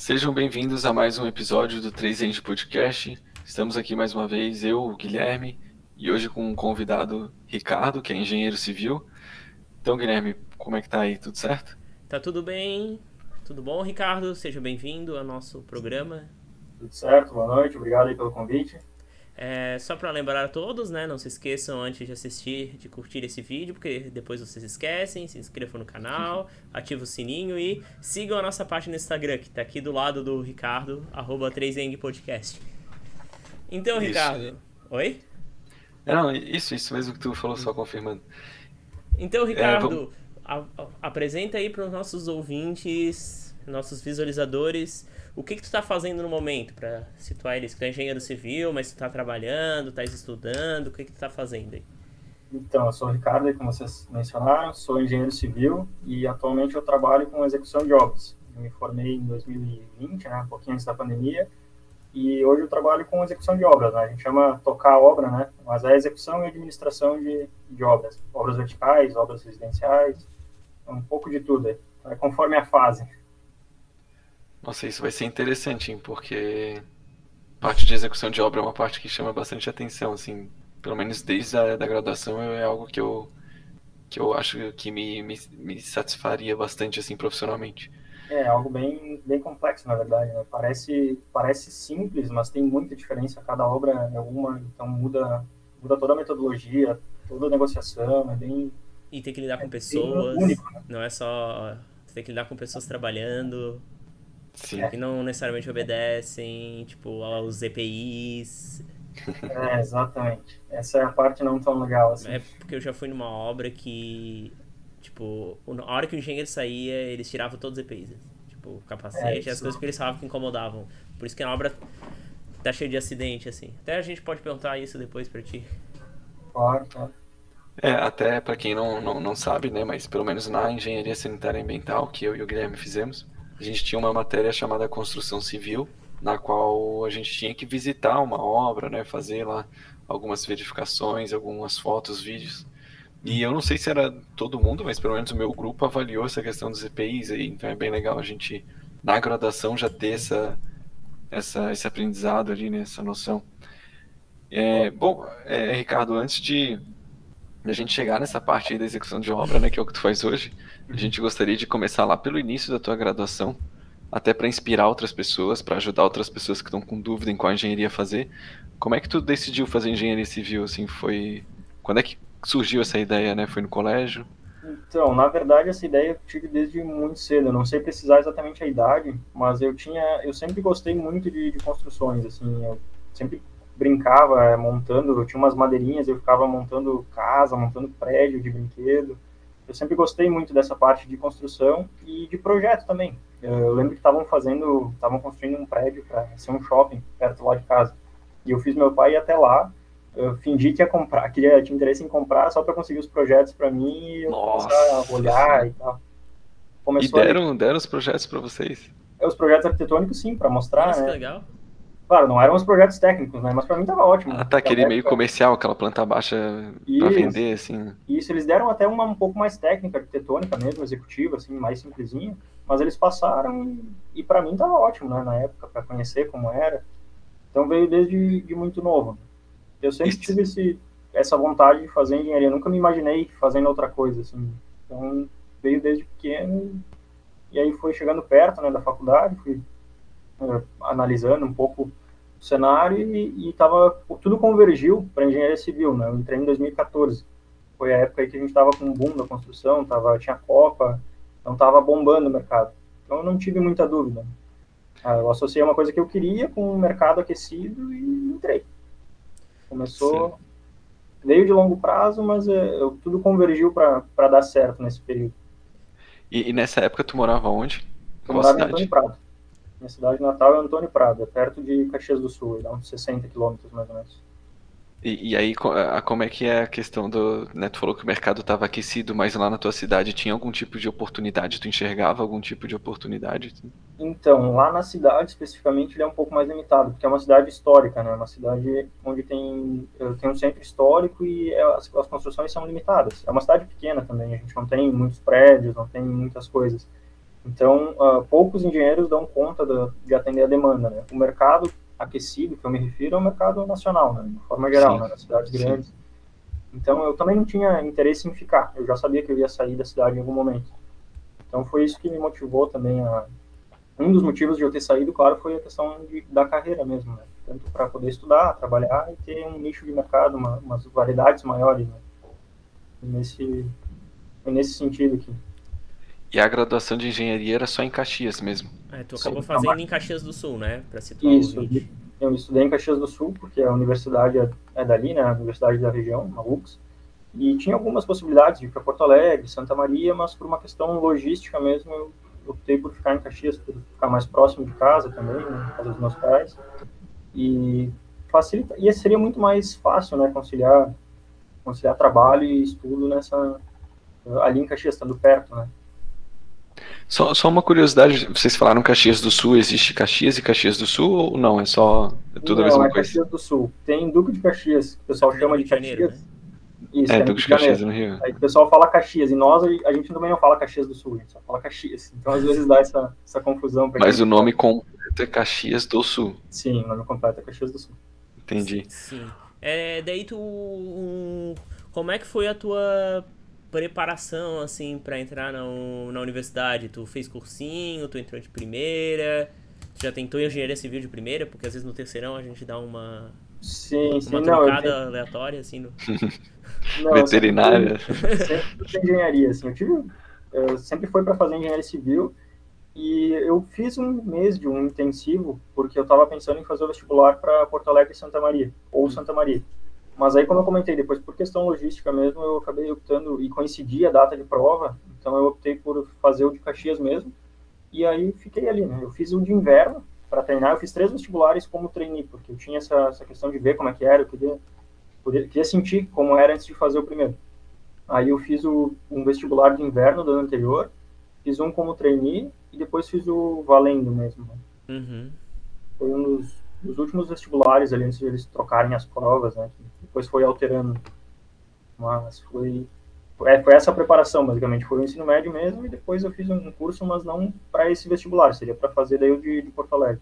Sejam bem-vindos a mais um episódio do 3 End Podcast. Estamos aqui mais uma vez, eu, o Guilherme, e hoje com um convidado, Ricardo, que é engenheiro civil. Então, Guilherme, como é que tá aí? Tudo certo? Tá tudo bem? Tudo bom, Ricardo? Seja bem-vindo ao nosso programa. Tudo certo, boa noite, obrigado aí pelo convite. É, só para lembrar a todos, né? Não se esqueçam antes de assistir, de curtir esse vídeo, porque depois vocês esquecem. Se inscrevam no canal, ativa o sininho e sigam a nossa página no Instagram, que tá aqui do lado do Ricardo, arroba 3 Podcast. Então, isso. Ricardo. Oi? Não, isso, isso mesmo que tu falou, só confirmando. Então, Ricardo, é, a, a, apresenta aí para os nossos ouvintes, nossos visualizadores o que, que tu está fazendo no momento para situar eles? Tu é engenheiro civil, mas tu está trabalhando, estás estudando, o que, que tu está fazendo aí? Então, eu sou o Ricardo, como vocês mencionaram, sou engenheiro civil e atualmente eu trabalho com execução de obras. Eu me formei em 2020, né, um pouquinho antes da pandemia, e hoje eu trabalho com execução de obras, né? a gente chama tocar a obra, né? mas é execução e administração de, de obras, obras verticais, obras residenciais, um pouco de tudo, é conforme a fase. Nossa, isso vai ser interessante, hein? Porque parte de execução de obra é uma parte que chama bastante atenção, assim, pelo menos desde a da graduação é algo que eu que eu acho que me, me, me satisfaria bastante assim profissionalmente. É algo bem, bem complexo, na verdade. Né? Parece, parece simples, mas tem muita diferença. Cada obra é uma, então muda, muda toda a metodologia, toda a negociação. É bem. E tem que lidar com é pessoas. Único, né? Não é só. Você tem que lidar com pessoas trabalhando, Sim. que não necessariamente obedecem, tipo, aos EPIs. É, exatamente. Essa é a parte não tão legal, assim. É porque eu já fui numa obra que, tipo, a hora que o engenheiro saía, eles tiravam todos os EPIs. Tipo, o capacete, é, as coisas que eles falavam que incomodavam. Por isso que a obra tá cheia de acidente, assim. Até a gente pode perguntar isso depois pra ti. Claro, claro. É, até para quem não, não, não sabe, né, mas pelo menos na engenharia sanitária ambiental, que eu e o Guilherme fizemos, a gente tinha uma matéria chamada construção civil, na qual a gente tinha que visitar uma obra, né, fazer lá algumas verificações, algumas fotos, vídeos. E eu não sei se era todo mundo, mas pelo menos o meu grupo avaliou essa questão dos EPIs aí, então é bem legal a gente na graduação já ter essa, essa esse aprendizado ali, né, essa noção. É, bom, é, Ricardo, antes de a gente chegar nessa parte da execução de obra, né, que é o que tu faz hoje, a gente gostaria de começar lá pelo início da tua graduação, até para inspirar outras pessoas, para ajudar outras pessoas que estão com dúvida em qual engenharia fazer. Como é que tu decidiu fazer engenharia civil? Assim, foi quando é que surgiu essa ideia, né? Foi no colégio? Então, na verdade, essa ideia eu tive desde muito cedo. Eu não sei precisar exatamente a idade, mas eu tinha, eu sempre gostei muito de, de construções. Assim, eu sempre brincava é, montando. Eu tinha umas madeirinhas, eu ficava montando casa, montando prédio de brinquedo eu sempre gostei muito dessa parte de construção e de projeto também. Eu lembro que estavam fazendo, estavam construindo um prédio para ser um shopping perto lá de casa. E eu fiz meu pai ir até lá, eu fingi que ia comprar, queria tinha interesse em comprar só para conseguir os projetos para mim e eu Nossa. começar a olhar e tal. Começou e deram, a... deram os projetos para vocês? É, os projetos arquitetônicos sim, para mostrar, Nossa, né? que legal. Claro, não eram os projetos técnicos, né? Mas para mim tava ótimo. Ah, tá, aquele meio comercial, aquela planta baixa para vender, assim. Isso, eles deram até uma um pouco mais técnica, arquitetônica mesmo, executiva, assim, mais simplesinha. Mas eles passaram e, para mim tava ótimo, né? Na época, para conhecer como era. Então veio desde de muito novo. Eu sempre Isso. tive esse, essa vontade de fazer engenharia. nunca me imaginei fazendo outra coisa, assim. Então veio desde pequeno e aí foi chegando perto, né, da faculdade, fui uh, analisando um pouco o cenário e, estava tudo convergiu para engenharia civil, né? Eu entrei em 2014. Foi a época aí que a gente estava com um boom da construção, tava, tinha Copa, então estava bombando o mercado. Então eu não tive muita dúvida. Ah, eu associei uma coisa que eu queria com o mercado aquecido e entrei. Começou, Sim. veio de longo prazo, mas é, eu, tudo convergiu para dar certo nesse período. E, e, nessa época tu morava onde? Eu morava cidade? em Antônio Prado. Minha cidade natal é Antônio Prado, é perto de Caxias do Sul, dá uns 60 quilômetros mais ou menos. E, e, aí, como é que é a questão do. Né, tu falou que o mercado estava aquecido, mas lá na tua cidade tinha algum tipo de oportunidade? Tu enxergava algum tipo de oportunidade? Então, lá na cidade, especificamente, ele é um pouco mais limitado, porque é uma cidade histórica, né? Uma cidade onde tem, tem um centro histórico e é, as, as construções são limitadas. É uma cidade pequena também, a gente não tem muitos prédios, não tem muitas coisas. Então, uh, poucos engenheiros dão conta da, de atender a demanda. Né? O mercado aquecido, que eu me refiro, é o mercado nacional, né? de forma geral, né? nas cidades sim. grandes. Então, eu também não tinha interesse em ficar. Eu já sabia que eu ia sair da cidade em algum momento. Então, foi isso que me motivou também a... Um dos motivos de eu ter saído, claro, foi a questão de, da carreira mesmo, né? Tanto para poder estudar, trabalhar e ter um nicho de mercado, uma, umas variedades maiores, né? Nesse, nesse sentido aqui. E a graduação de engenharia era só em Caxias mesmo? É, tu acabou Sim, fazendo em Caxias do Sul, né? Pra situar Isso, eu estudei em Caxias do Sul, porque a universidade é, é dali, né? A universidade da região, a UX. E tinha algumas possibilidades de ir para Porto Alegre, Santa Maria, mas por uma questão logística mesmo, eu optei por ficar em Caxias, por ficar mais próximo de casa também, né, casa dos meus pais. E facilita, e seria muito mais fácil, né, conciliar conciliar trabalho e estudo nessa ali em Caxias, estando perto, né? Só, só uma curiosidade, vocês falaram Caxias do Sul, existe Caxias e Caxias do Sul ou não? É só é tudo não, a mesma é coisa? Caxias do Sul. Tem Duque de Caxias, que o pessoal chama de Caxias. Janeiro, né? Isso, é, é Duque de Caxias no Rio. Aí o pessoal fala Caxias, e nós, a gente também não fala Caxias do Sul, a gente só fala Caxias. Então às vezes dá essa, essa confusão. Mas o nome completo é Caxias do Sul. Sim, o nome completo é Caxias do Sul. Entendi. Sim. É, daí tu. Um, como é que foi a tua preparação, assim, para entrar na, na universidade? Tu fez cursinho, tu entrou de primeira, tu já tentou engenharia civil de primeira, porque às vezes no terceirão a gente dá uma. Sim, uma sim, trocada não, aleatória, assim. No... não, Veterinária. Sempre, sempre engenharia, assim. Eu, tive, eu sempre foi para fazer engenharia civil e eu fiz um mês de um intensivo, porque eu estava pensando em fazer o vestibular para Porto Alegre e Santa Maria, ou hum. Santa Maria. Mas aí, como eu comentei depois, por questão logística mesmo, eu acabei optando, e coincidi a data de prova, então eu optei por fazer o de Caxias mesmo, e aí fiquei ali, né? Eu fiz o de inverno para treinar, eu fiz três vestibulares como trainee, porque eu tinha essa, essa questão de ver como é que era, eu queria, poder, queria sentir como era antes de fazer o primeiro. Aí eu fiz o, um vestibular de inverno do ano anterior, fiz um como trainee, e depois fiz o valendo mesmo. Né? Uhum. Foi um dos, dos, últimos vestibulares ali, antes de eles trocarem as provas, né? Depois foi alterando. Mas foi, é, foi essa a preparação, basicamente. Foi o ensino médio mesmo e depois eu fiz um curso, mas não para esse vestibular, seria para fazer daí o de, de Porto Alegre.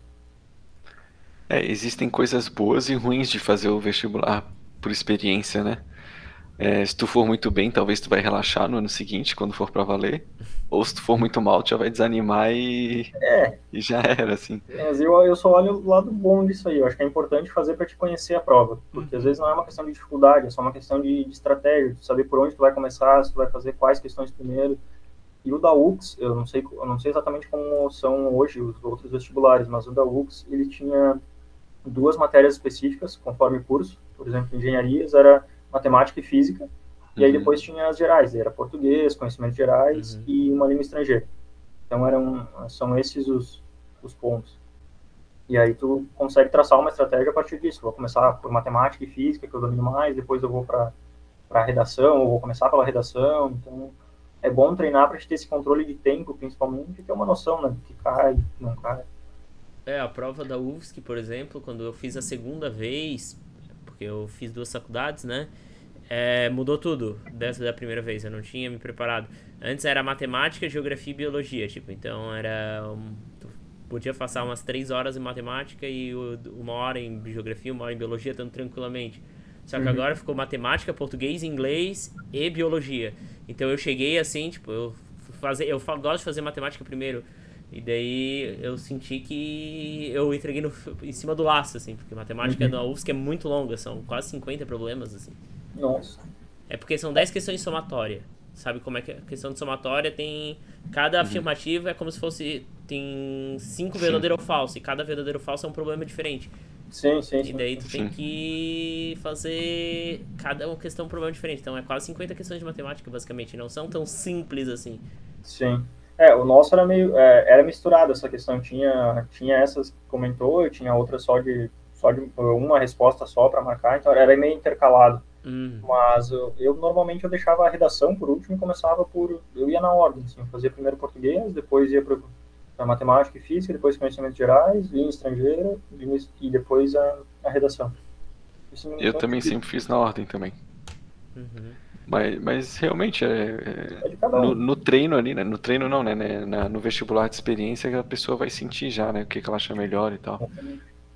É, existem coisas boas e ruins de fazer o vestibular por experiência, né? É, se tu for muito bem, talvez tu vai relaxar no ano seguinte, quando for para valer. Ou se tu for muito mal, tu já vai desanimar e, é. e já era, assim. Mas eu, eu só olho o lado bom disso aí. Eu acho que é importante fazer para te conhecer a prova. Porque às vezes não é uma questão de dificuldade, é só uma questão de, de estratégia, de saber por onde tu vai começar, se tu vai fazer quais questões primeiro. E o da UX, eu não sei, eu não sei exatamente como são hoje os outros vestibulares, mas o da UX, ele tinha duas matérias específicas, conforme curso. Por exemplo, engenharias era matemática e física, uhum. e aí uhum. depois tinha as gerais, era português, conhecimentos gerais uhum. e uma língua estrangeira. Então eram, são esses os, os pontos. E aí tu consegue traçar uma estratégia a partir disso. Vou começar por matemática e física, que eu domino mais, depois eu vou para a redação, ou vou começar pela redação. Então é bom treinar para ter esse controle de tempo, principalmente, que é uma noção, né, que cai, não cai. É, a prova da UFSC, por exemplo, quando eu fiz a segunda vez, porque eu fiz duas faculdades, né? É, mudou tudo dessa da primeira vez, eu não tinha me preparado. Antes era matemática, geografia e biologia, tipo, então era. Um, podia passar umas três horas em matemática e uma hora em geografia, uma hora em biologia, tanto tranquilamente. Só que uhum. agora ficou matemática, português, inglês e biologia. Então eu cheguei assim, tipo, eu fazer, eu gosto de fazer matemática primeiro. E daí eu senti que eu entreguei no, em cima do laço, assim, porque matemática uhum. na UFSC é muito longa, são quase 50 problemas, assim. Nossa. É porque são 10 questões de somatória. Sabe como é que é? A questão de somatória tem. Cada uhum. afirmativa é como se fosse. Tem cinco verdadeiro ou falso. E cada verdadeiro ou falso é um problema diferente. Sim, sim, sim. E daí tu sim. tem que fazer cada uma questão um problema diferente. Então é quase 50 questões de matemática, basicamente. Não são tão simples assim. Sim. É, o nosso era meio. É, era misturado essa questão. Tinha, tinha essas que comentou, e tinha outras só de. Só de uma resposta só para marcar, então era meio intercalado. Hum. Mas eu, eu, normalmente eu deixava a redação por último e começava por. Eu ia na ordem, assim, eu fazia primeiro português, depois ia para matemática e física, depois conhecimentos gerais, língua estrangeira e depois a, a redação. eu também sempre fiz na ordem também. Uhum. Mas, mas realmente é, É um. no, no treino ali, né? No treino não, né? né, na- no vestibular de experiência que a pessoa vai sentir já, né? O que, que ela acha melhor e tal.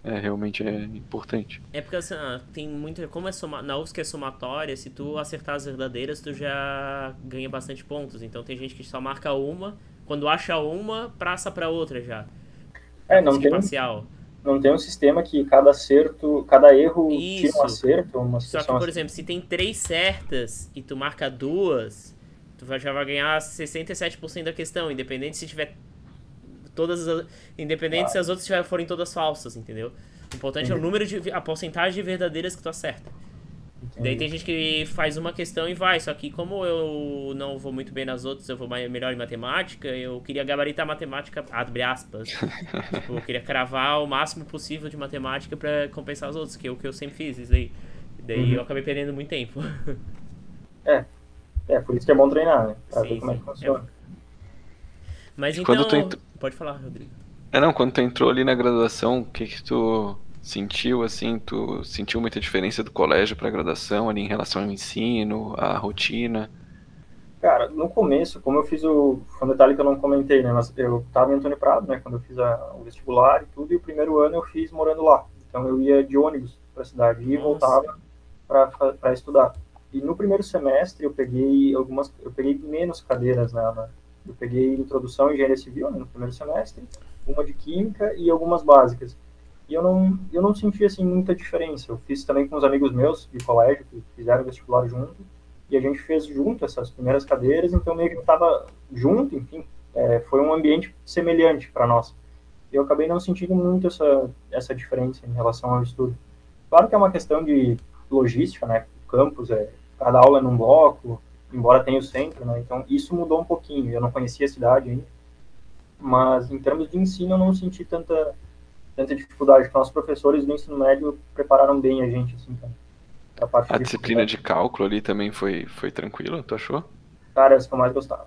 É, realmente é importante. É porque assim, ah, tem muita. Como é soma, na UFSC é somatória, se tu acertar as verdadeiras, tu já ganha bastante pontos. Então tem gente que só marca uma, quando acha uma, praça pra outra já. É, não tem, parcial. Não tem um sistema que cada acerto, cada erro tira Isso. um acerto, uma Só que, por assim. exemplo, se tem três certas e tu marca duas, tu já vai ganhar 67% da questão, independente se tiver todas as, independente se as outras forem todas falsas, entendeu? O importante é o Uhum. número de a porcentagem de verdadeiras que tu acerta. Daí tem gente que faz uma questão e vai, só que como eu não vou muito bem nas outras, eu vou mais, melhor em matemática, eu queria gabaritar a matemática, abre aspas. tipo, eu queria cravar o máximo possível de matemática pra compensar as outras, que é o que eu sempre fiz, isso daí. Daí Uhum. eu acabei perdendo muito tempo. É, por isso que é bom treinar, né? Pra Sim, ver como é sim. que funciona. Mas E então. quando tu ent- Pode falar, Rodrigo. É, não, quando tu entrou ali na graduação, o que que tu sentiu, assim? Tu sentiu muita diferença do colégio pra graduação ali em relação ao ensino, à rotina? Cara, no começo, como eu fiz o. Foi um detalhe que eu não comentei, né? Mas eu tava em Antônio Prado, né? Quando eu fiz a- o vestibular e tudo, e o primeiro ano eu fiz morando lá. Então eu ia de ônibus pra cidade e Nossa. voltava pra estudar. E no primeiro semestre eu peguei algumas. Eu peguei menos cadeiras, né? Eu peguei introdução em engenharia civil né, no primeiro semestre, uma de química e algumas básicas. E eu não, eu não senti assim muita diferença. Eu fiz também com os amigos meus de colégio que fizeram vestibular junto e a gente fez junto essas primeiras cadeiras, então meio que estava junto, enfim, é, foi um ambiente semelhante para nós. E eu acabei não sentindo muito essa, essa diferença em relação ao estudo. Claro que é uma questão de logística, né? O campus, é, cada aula é num bloco, embora tenha o centro, né? Então isso mudou um pouquinho. Eu não conhecia a cidade ainda, mas em termos de ensino eu não senti tanta tanta dificuldade. Porque nossos professores do ensino médio prepararam bem a gente, assim, parte A de disciplina de cálculo ali também foi, foi tranquila, tu achou? Cara, essa que eu mais gostava.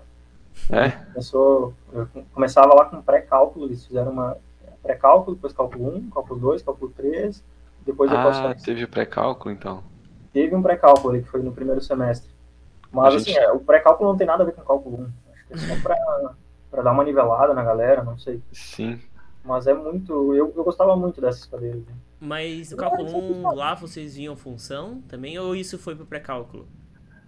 É? Começou, eu começava lá com pré-cálculo, eles fizeram uma pré-cálculo, depois cálculo 1, cálculo 2, cálculo 3, depois Ah, equações. teve pré-cálculo então. Teve um pré-cálculo ali que foi no primeiro semestre. Mas A assim, gente- é, o pré-cálculo não tem nada a ver com cálculo 1. Acho que é só pra, pra dar uma nivelada na galera, não sei. Sim. Mas é muito. Eu, eu gostava muito dessas cadeiras. né? Mas o cálculo isso é 1 pessoal. lá vocês viam função também ou isso foi pro pré-cálculo?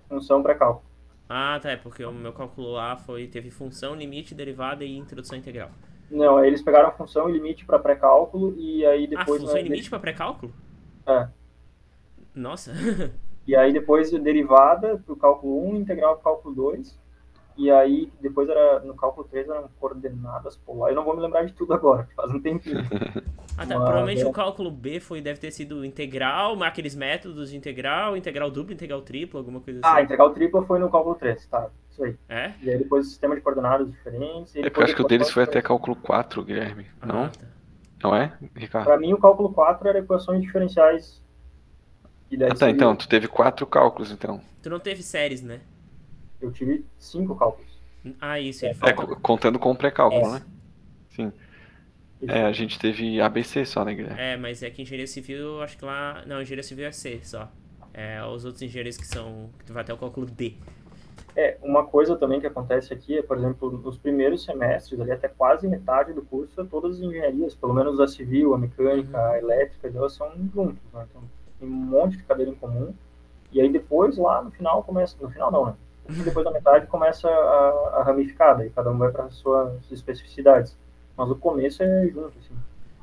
Função pré-cálculo. Ah, tá, é porque o meu cálculo lá foi teve função, limite, derivada e introdução integral. Não, eles pegaram função e limite para pré-cálculo e aí ah, depois. função né, e limite pra pré-cálculo? É. Nossa. E aí depois derivada pro cálculo 1, integral pro cálculo 2. E aí depois era no cálculo 3 eram coordenadas polares. Eu não vou me lembrar de tudo agora, faz um tempinho. Ah, tá. Mas, Provavelmente é. o cálculo B foi, deve ter sido integral, aqueles métodos de integral, integral duplo, integral triplo, alguma coisa Ah, assim. integral tripla foi no cálculo 3, tá. Isso aí. É? E aí depois o sistema de coordenadas diferentes. e É eu acho que o deles foi até cálculo 4, Guilherme. Não? Ah, tá. Não é, Ricardo? Para mim o cálculo 4 era equações diferenciais. Ah, tá, seria- então, tu teve quatro cálculos, então. Tu não teve séries, né? Eu tive cinco cálculos. Ah, isso, ele É, contando com o pré-cálculo, né? Sim. É, a gente teve ABC só, né, Guilherme? É, mas é que engenharia civil, acho que lá. Não, engenharia civil é C só. É, os outros engenheiros que são. que tu vai até o cálculo D. É, uma coisa também que acontece aqui é, por exemplo, nos primeiros semestres, ali até quase metade do curso, todas as engenharias, pelo menos a civil, a mecânica, a elétrica, elas são juntos, né? Então, tem um monte de cadeira em comum. E aí depois, lá no final, começa... No final não, né? Depois da metade começa a, a ramificar, daí cada um vai para suas especificidades. Mas o começo é junto, assim.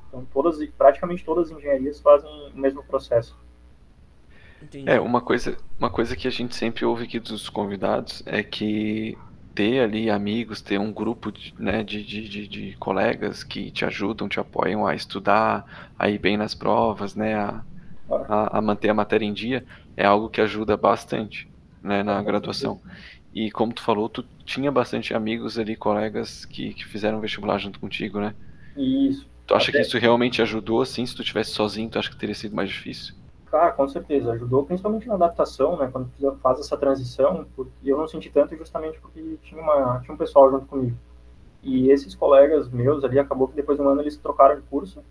Então, todas, praticamente todas as engenharias fazem o mesmo processo. Entendi. É, uma coisa, uma coisa que a gente sempre ouve aqui dos convidados é que ter ali amigos, ter um grupo de, né, de, de, de, de colegas que te ajudam, te apoiam a estudar, a ir bem nas provas, né, a, a, a manter a matéria em dia, é algo que ajuda bastante, né, na graduação. E como tu falou, tu tinha bastante amigos ali, colegas que, que fizeram vestibular junto contigo, né? E isso. Tu acha Até- que isso realmente ajudou, assim? Se tu tivesse sozinho, tu acha que teria sido mais difícil? Cara, com certeza, ajudou principalmente na adaptação, né, quando tu faz essa transição, porque eu não senti tanto justamente porque tinha, uma, tinha um pessoal junto comigo. E esses colegas meus ali, acabou que depois de um ano eles trocaram de curso,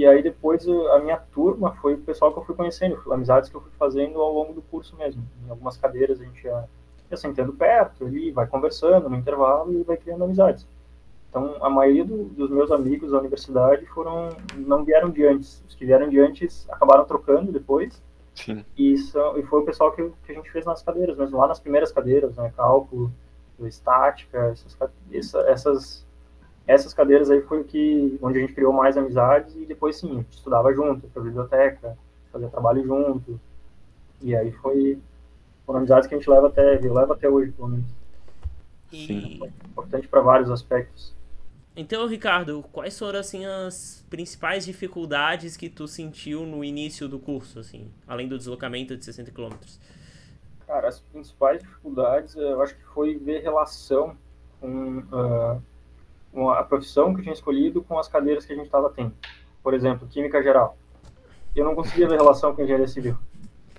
E aí depois a minha turma foi o pessoal que eu fui conhecendo, amizades que eu fui fazendo ao longo do curso mesmo. Em algumas cadeiras a gente ia, ia sentando perto ali, vai conversando no intervalo e vai criando amizades. Então a maioria do, dos meus amigos da universidade foram não vieram de antes. Os que vieram de antes acabaram trocando depois Sim. e, são, e foi o pessoal que, que a gente fez nas cadeiras, mesmo lá nas primeiras cadeiras, né? Cálculo, estática, essas, essas, essas cadeiras aí foi o que, onde a gente criou mais amizades e depois sim, a gente estudava junto, para biblioteca, fazia trabalho junto. E aí foi foram amizades que a gente leva até, leva até hoje, pelo menos. E... Importante para vários aspectos. Então, Ricardo, quais foram assim as principais dificuldades que tu sentiu no início do curso, assim, além do deslocamento de 60 km? Cara, as principais dificuldades, eu acho que foi ver relação com, uh, com a profissão que eu tinha escolhido com as cadeiras que a gente estava tendo. Por exemplo, química geral. Eu não conseguia ver relação com engenharia civil.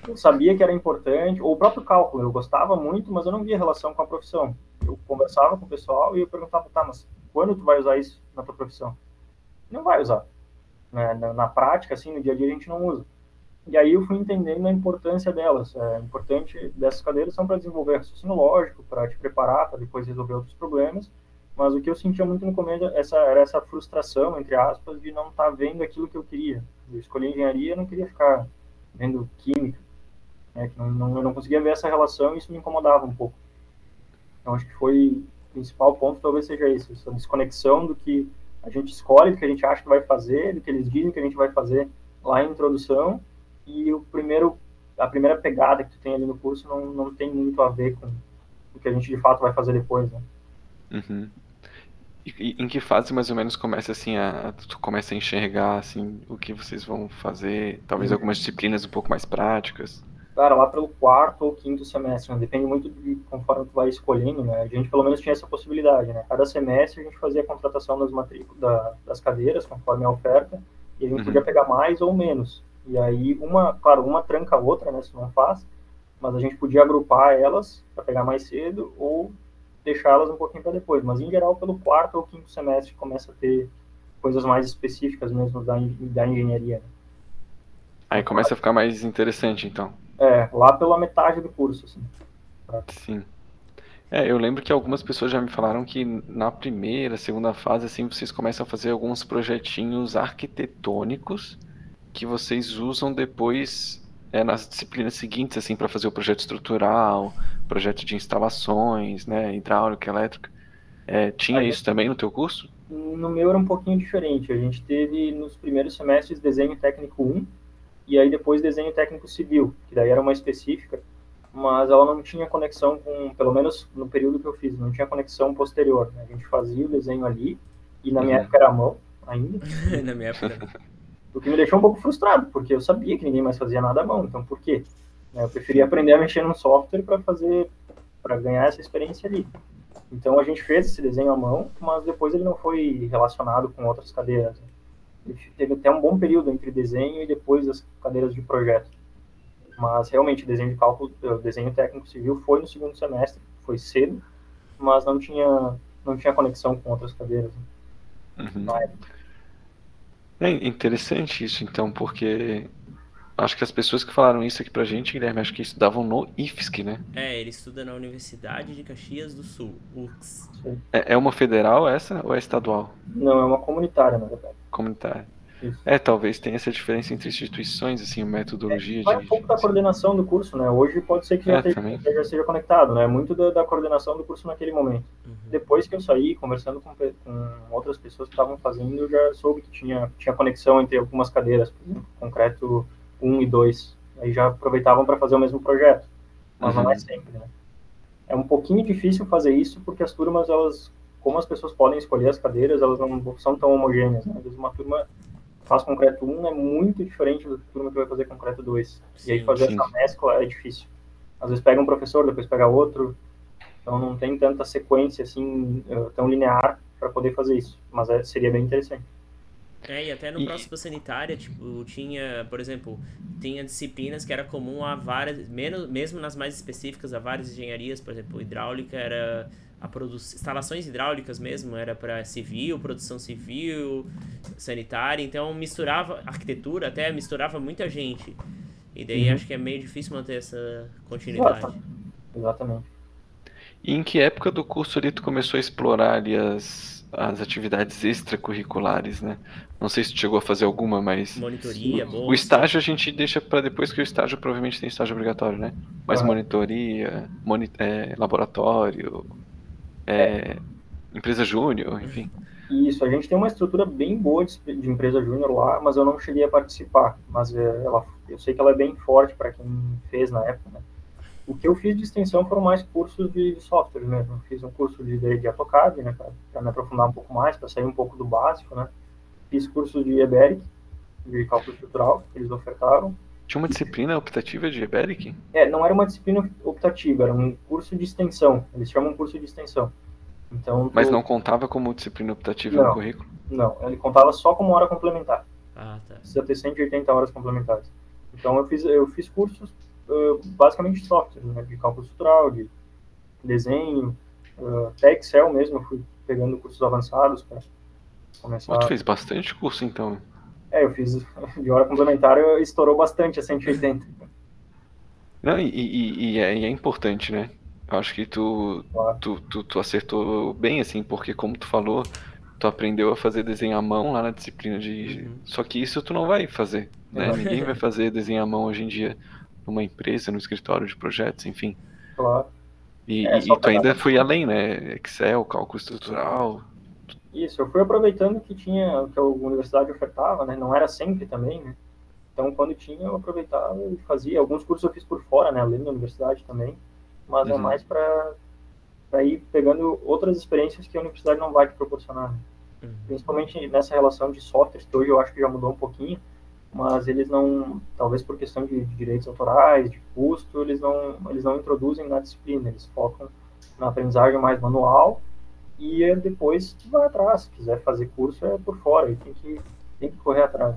Eu sabia que era importante, ou o próprio cálculo, eu gostava muito, mas eu não via relação com a profissão. Eu conversava com o pessoal e eu perguntava, tá, mas quando tu vai usar isso na tua profissão? Não vai usar. Né? Na, na, prática, assim, no dia a dia a gente não usa. E aí eu fui entendendo a importância delas. É importante dessas cadeiras são para desenvolver raciocínio lógico, para te preparar para depois resolver outros problemas. Mas o que eu sentia muito no começo essa, era essa frustração, entre aspas, de não estar tá vendo aquilo que eu queria. Eu escolhi engenharia, não queria ficar vendo química. Né? Não, não, eu não conseguia ver essa relação e isso me incomodava um pouco. Então acho que foi principal ponto talvez seja isso, essa desconexão do que a gente escolhe, do que a gente acha que vai fazer, do que eles dizem que a gente vai fazer lá em introdução, e o primeiro, a primeira pegada que tu tem ali no curso não, não tem muito a ver com o que a gente de fato vai fazer depois, né? Uhum. E, em que fase mais ou menos começa assim a tu começa a enxergar assim o que vocês vão fazer, talvez uhum. algumas disciplinas um pouco mais práticas? cara, lá pelo quarto ou quinto semestre, né? depende muito de conforme tu vai escolhendo, né? A gente pelo menos tinha essa possibilidade, né? Cada semestre a gente fazia a contratação das matrículas, da, das cadeiras, conforme a oferta, e a gente uhum. podia pegar mais ou menos. E aí uma, claro, uma tranca a outra, né? Se não faz, mas a gente podia agrupar elas para pegar mais cedo ou deixá-las um pouquinho para depois. Mas em geral, pelo quarto ou quinto semestre começa a ter coisas mais específicas mesmo da, da engenharia. Né? Aí começa a ficar mais interessante, então. É, lá pela metade do curso, assim. Sim. É, eu lembro que algumas pessoas já me falaram que na primeira, segunda fase, assim, vocês começam a fazer alguns projetinhos arquitetônicos que vocês usam depois é, nas disciplinas seguintes, assim, para fazer o projeto estrutural, projeto de instalações, né, hidráulica, elétrica. É, tinha isso também no teu curso? No meu era um pouquinho diferente. A gente teve nos primeiros semestres desenho técnico 1, e aí depois desenho técnico civil, que daí era uma específica, mas ela não tinha conexão com, pelo menos no período que eu fiz, não tinha conexão posterior. Né? A gente fazia o desenho ali, e na minha uhum. época era a mão ainda. na minha época. O que me deixou um pouco frustrado, porque eu sabia que ninguém mais fazia nada à mão, então por quê? Eu preferia aprender a mexer num software para fazer, para ganhar essa experiência ali. Então a gente fez esse desenho à mão, mas depois ele não foi relacionado com outras cadeiras. Né? teve até um bom período entre desenho e depois as cadeiras de projeto. Mas realmente, desenho de cálculo, eh, desenho técnico civil foi no segundo semestre, foi cedo, mas não tinha, não tinha conexão com outras cadeiras. Uhum. É interessante isso, então, porque acho que as pessoas que falaram isso aqui pra gente, Guilherme, acho que estudavam no IFSC, né? É, ele estuda na Universidade de Caxias do Sul, UX. É, é uma federal essa ou é estadual? Não, é uma comunitária, na verdade. Comunitária. É, talvez tenha essa diferença entre instituições, assim, metodologia. É, vai de... um pouco da coordenação do curso, né? Hoje pode ser que já, é, já seja conectado, né? Muito da, da, coordenação do curso naquele momento. Uhum. Depois que eu saí, conversando com, com outras pessoas que estavam fazendo, eu já soube que tinha, tinha conexão entre algumas cadeiras, concreto 1 e 2. Aí já aproveitavam para fazer o mesmo projeto. Mas uhum. não é sempre, né? É um pouquinho difícil fazer isso porque as turmas, elas, como as pessoas podem escolher as cadeiras, elas não são tão homogêneas, né? Às vezes uma turma faz concreto 1 é muito diferente da turma que vai fazer concreto 2. Sim, e aí fazer sim. essa mescla é difícil. Às vezes pega um professor, depois pega outro, então não tem tanta sequência assim, eh, tão linear para poder fazer isso. Mas é, seria bem interessante. É, e até no e... próximo sanitária, tipo, tinha, por exemplo, tinha disciplinas que era comum a várias, menos, mesmo nas mais específicas, a várias engenharias, por exemplo, hidráulica era a instalações hidráulicas mesmo, era para civil, produção civil, sanitária, então misturava arquitetura, até misturava muita gente. E daí uhum. acho que é meio difícil manter essa continuidade. Exatamente. E em que época do curso ali tu começou a explorar ali as, as atividades extracurriculares, né? Não sei se tu chegou a fazer alguma, mas. Monitoria, o, o estágio a gente deixa para depois que o estágio provavelmente tem estágio obrigatório, né? Mas monitoria, moni é, laboratório, é, empresa júnior, enfim. Isso, a gente tem uma estrutura bem boa de, de empresa júnior lá, mas eu não cheguei a participar. Mas é, ela, eu sei que ela é bem forte para quem fez na época, né? O que eu fiz de extensão foram mais cursos de, de software mesmo. Fiz um curso de, de AutoCAD, né, para me aprofundar um pouco mais, para sair um pouco do básico, né? Fiz curso de EBERIC, de cálculo estrutural, que eles ofertaram. Tinha uma disciplina optativa de EBERIC? É, não era uma disciplina optativa, era um curso de extensão. Eles chamam curso de extensão. Então, Mas não contava como disciplina optativa não, no currículo? Não, ele contava só como hora complementar. Ah, tá. Precisa ter 180 horas complementares. Então eu fiz, eu fiz cursos uh, basicamente de software, né, de cálculo estrutural, de desenho, uh, até Excel mesmo, eu fui pegando cursos avançados para começar. Você fez bastante curso então? É, eu fiz de hora complementar, eu, estourou bastante a 180. Não, e, e, e, é, e é importante, né? Eu acho que tu, claro. tu, tu, tu, acertou bem, assim, porque como tu falou, tu aprendeu a fazer desenho à mão lá na disciplina de. Uhum. Só que isso tu não vai fazer, né? Uhum. Ninguém vai fazer desenho à mão hoje em dia numa empresa, no escritório de projetos, enfim. Claro. E, é, e tu ainda foi além, né? Excel, cálculo estrutural. Isso, eu fui aproveitando que tinha, que a universidade ofertava, né? Não era sempre também, né? Então, quando tinha, eu aproveitava e fazia. Alguns cursos eu fiz por fora, né? Além da universidade também mas é uhum. é mais para ir pegando outras experiências que a universidade não vai te proporcionar. Né? Uhum. Principalmente nessa relação de softwares, que hoje eu acho que já mudou um pouquinho, mas eles não, talvez por questão de, de direitos autorais, de custo, eles não, eles não introduzem na disciplina, eles focam na aprendizagem mais manual e depois vai atrás, se quiser fazer curso é por fora, e tem que, tem que correr atrás.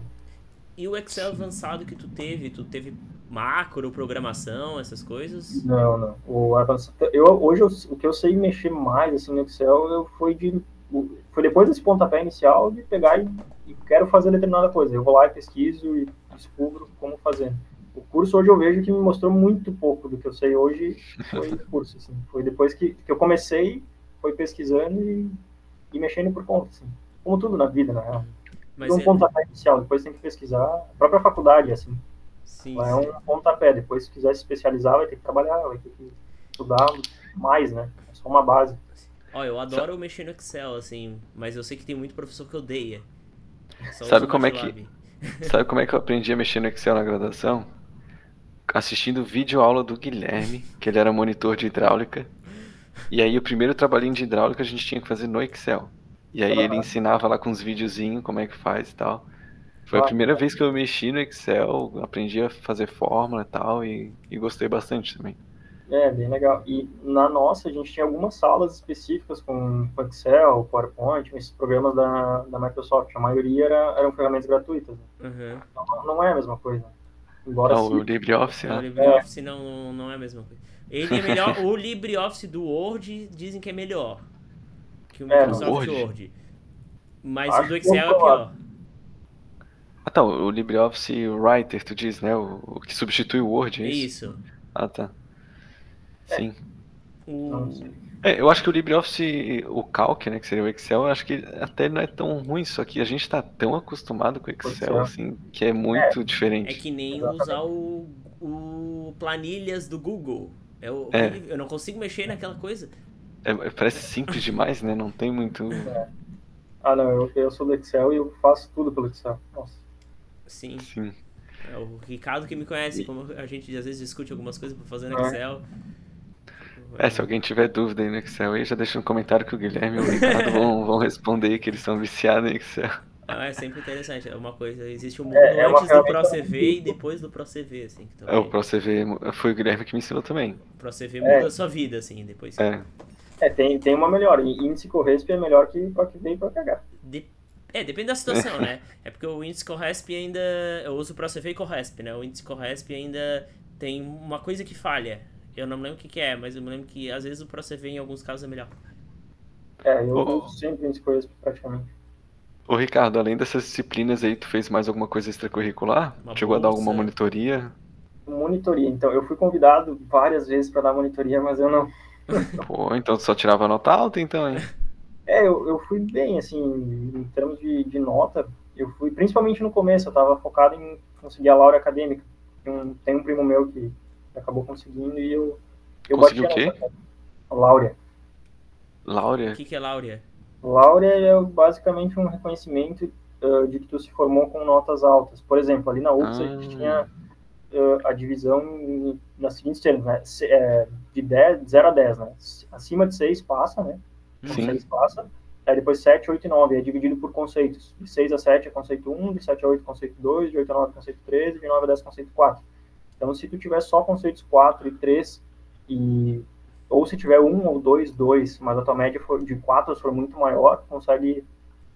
E o Excel avançado que tu teve, tu teve macro, programação, essas coisas? Não, não. O avançado, eu, hoje eu, o que eu sei mexer mais assim, no Excel eu, foi de foi depois desse pontapé inicial de pegar e, e, quero fazer determinada coisa. Eu vou lá e pesquiso e descubro como fazer. O curso hoje eu vejo que me mostrou muito pouco do que eu sei hoje foi o curso. Assim. Foi depois que, que eu comecei, foi pesquisando e, e mexendo por conta. Assim. Como tudo na vida, na real. Mas um é... pontapé inicial, depois tem que pesquisar. A própria faculdade, assim. Sim, é um pontapé. Depois, se quiser se especializar, vai ter que trabalhar, vai ter que estudar mais, né? É só uma base. Ó, eu adoro Sabe... mexer no Excel, assim, mas eu sei que tem muito professor que odeia. Só Sabe como é que. Sabe como é que eu aprendi a mexer no Excel na graduação? Assistindo vídeo aula do Guilherme, que ele era monitor de hidráulica. E aí o primeiro trabalhinho de hidráulica a gente tinha que fazer no Excel. E aí ele ensinava lá com uns videozinhos como é que faz e tal. Foi a primeira vez que eu mexi no Excel, aprendi a fazer fórmula e tal, e, e gostei bastante também. É, bem legal. E na nossa, a gente tinha algumas salas específicas com, com Excel, PowerPoint, esses programas da, da Microsoft. A maioria era, eram ferramentas gratuitas. Né? Uhum. Não, não é a mesma coisa. Embora não, se... o LibreOffice, né? O LibreOffice é. não, não é a mesma coisa. Ele é melhor, o LibreOffice do Word dizem que é melhor que o é, Microsoft Word. Word. Mas Acho o do Excel é pior. Ah tá, o LibreOffice Writer, tu diz, né? O, o que substitui o Word, é isso? Isso. Ah tá. Sim. O... É, eu acho que o LibreOffice, o Calc, né, que seria o Excel, eu acho que até não é tão ruim, só que a gente tá tão acostumado com o Excel, assim, que é muito é. diferente. É que nem Exatamente. usar o, o planilhas do Google. Eu, é. eu não consigo mexer naquela coisa. É, parece simples demais, né? Não tem muito. É. Ah, não, eu, eu sou do Excel e eu faço tudo pelo Excel. Nossa. Sim. Sim. É o Ricardo que me conhece, como a gente às vezes discute algumas coisas para fazer no é. Excel. É, se alguém tiver dúvida aí no Excel aí, já deixa no comentário que o Guilherme e o Ricardo vão, vão responder que eles são viciados em Excel. Não, é sempre interessante. É uma coisa, existe um mundo é, é antes do ProCV e depois do ProCV, assim. Que também... É, o ProCV foi o Guilherme que me ensinou também. O ProCV muda é. a sua vida, assim, depois. É. É, tem, tem uma melhor. Índice Corresp é melhor que PROCV e PROCH. De... É, depende da situação, né? É porque o índice Corresp ainda. Eu uso ProCV e Corresp, né? O índice Corresp ainda tem uma coisa que falha. Eu não me lembro o que, que é, mas eu me lembro que às vezes o ProCV em alguns casos é melhor. É, eu Oh. sempre me coisas praticamente. Ô Ricardo, além dessas disciplinas aí, tu fez mais alguma coisa extracurricular? Uma Chegou a dar alguma bolsa? monitoria? Monitoria, então, eu fui convidado várias vezes para dar monitoria, mas eu não. Pô, então tu só tirava nota alta então, hein? É, eu, eu fui bem, assim, em termos de, de nota, eu fui, principalmente no começo, eu estava focado em conseguir a Laura acadêmica. Tem um, tem um primo meu que acabou conseguindo e eu. eu Conseguiu bati o nota, cara. A Laura. Láurea? O que, que é Láurea? Laura é basicamente um reconhecimento uh, de que tu se formou com notas altas. Por exemplo, ali na UFS a gente Ah. tinha uh, a divisão nas seguintes termos, né? Se- é, de 10, 0 a 10, né? Acima de 6 passa, né? Sim. 6 passa. Aí depois 7, 8 e 9 é dividido por conceitos. De 6 a 7 é conceito 1, de 7 a 8 conceito 2, de 8 a 9 conceito 3, de 9 a 10 conceito 4. Então se tu tiver só conceitos 4 e 3 e ou se tiver 1 ou 2, 2, mas a tua média for de 4 for muito maior, consegue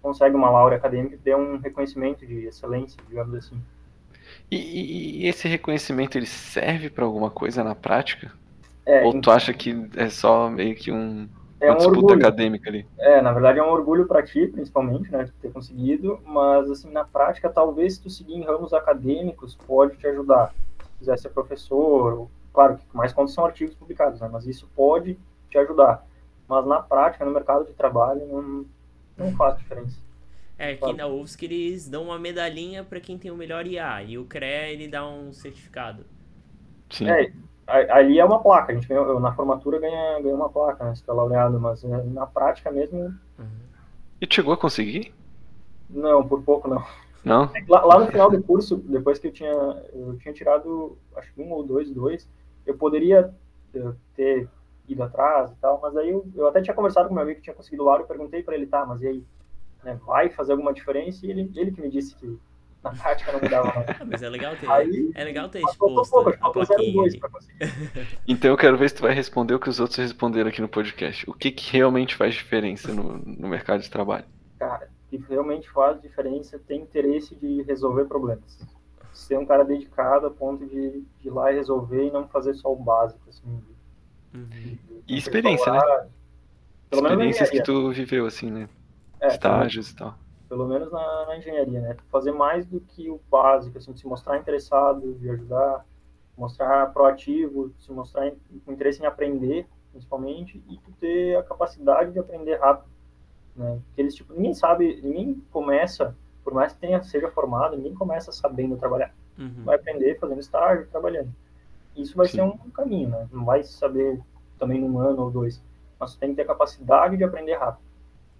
consegue uma laura acadêmica que dê um reconhecimento de excelência, digamos assim. E, e- e esse reconhecimento ele serve pra alguma coisa na prática? É, Ou tu acha que é só meio que um, é uma um disputa orgulho. acadêmica ali? É, na verdade é um orgulho para ti, principalmente, né, de ter conseguido, mas assim, na prática, talvez se tu seguir em ramos acadêmicos, pode te ajudar. Se quiser ser professor, ou- claro que mais quando são artigos publicados, né, mas isso pode te ajudar. Mas na prática, no mercado de trabalho, não, não faz diferença. É, aqui na UFSC eles dão uma medalhinha pra quem tem o melhor IA. E o CREA ele dá um certificado. Sim. É, ali é uma placa, a gente ganhou, eu, na formatura ganha, ganha uma placa, né, se é laureado, mas é, na prática mesmo, E tu chegou a conseguir? não, por pouco não. Não? Lá, lá no final do curso, depois que eu tinha, eu tinha tirado, acho que um ou dois, dois, eu poderia eh, ter ido atrás e tal, mas aí eu, eu até tinha conversado com meu amigo que tinha conseguido lá, eu perguntei para ele, tá, mas e aí, né, vai fazer alguma diferença? E ele, ele que me disse que na prática não mudava nada. Ah, mas é legal ter. Aí, é legal ter exposto pouco, a plaquinha 0,2 ali. para conseguir. Então eu quero ver se tu vai responder o que os outros responderam aqui no podcast. O que, que realmente faz diferença no, no mercado de trabalho? Cara, que realmente faz diferença é ter interesse de resolver problemas. Ser um cara dedicado a ponto de, de ir lá e resolver e não fazer só o básico, assim, de- Uhum. de- E experiência, né? Pelo menos na Experiências que engenharia. tu viveu, assim, né? É, Estágios e tal. pelo menos na, na engenharia, né? Fazer mais do que o básico, assim, se mostrar interessado, de ajudar, mostrar proativo, se mostrar com interesse em aprender, principalmente, e tu ter a capacidade de aprender rápido, né? Porque eles, tipo, ninguém sabe, ninguém começa, por mais que tenha, seja formado, ninguém começa sabendo trabalhar. Uhum. Vai aprender fazendo estágio, trabalhando. Isso vai Sim. ser um caminho, né? Não vai saber também num ano ou dois, mas tem que ter a capacidade de aprender rápido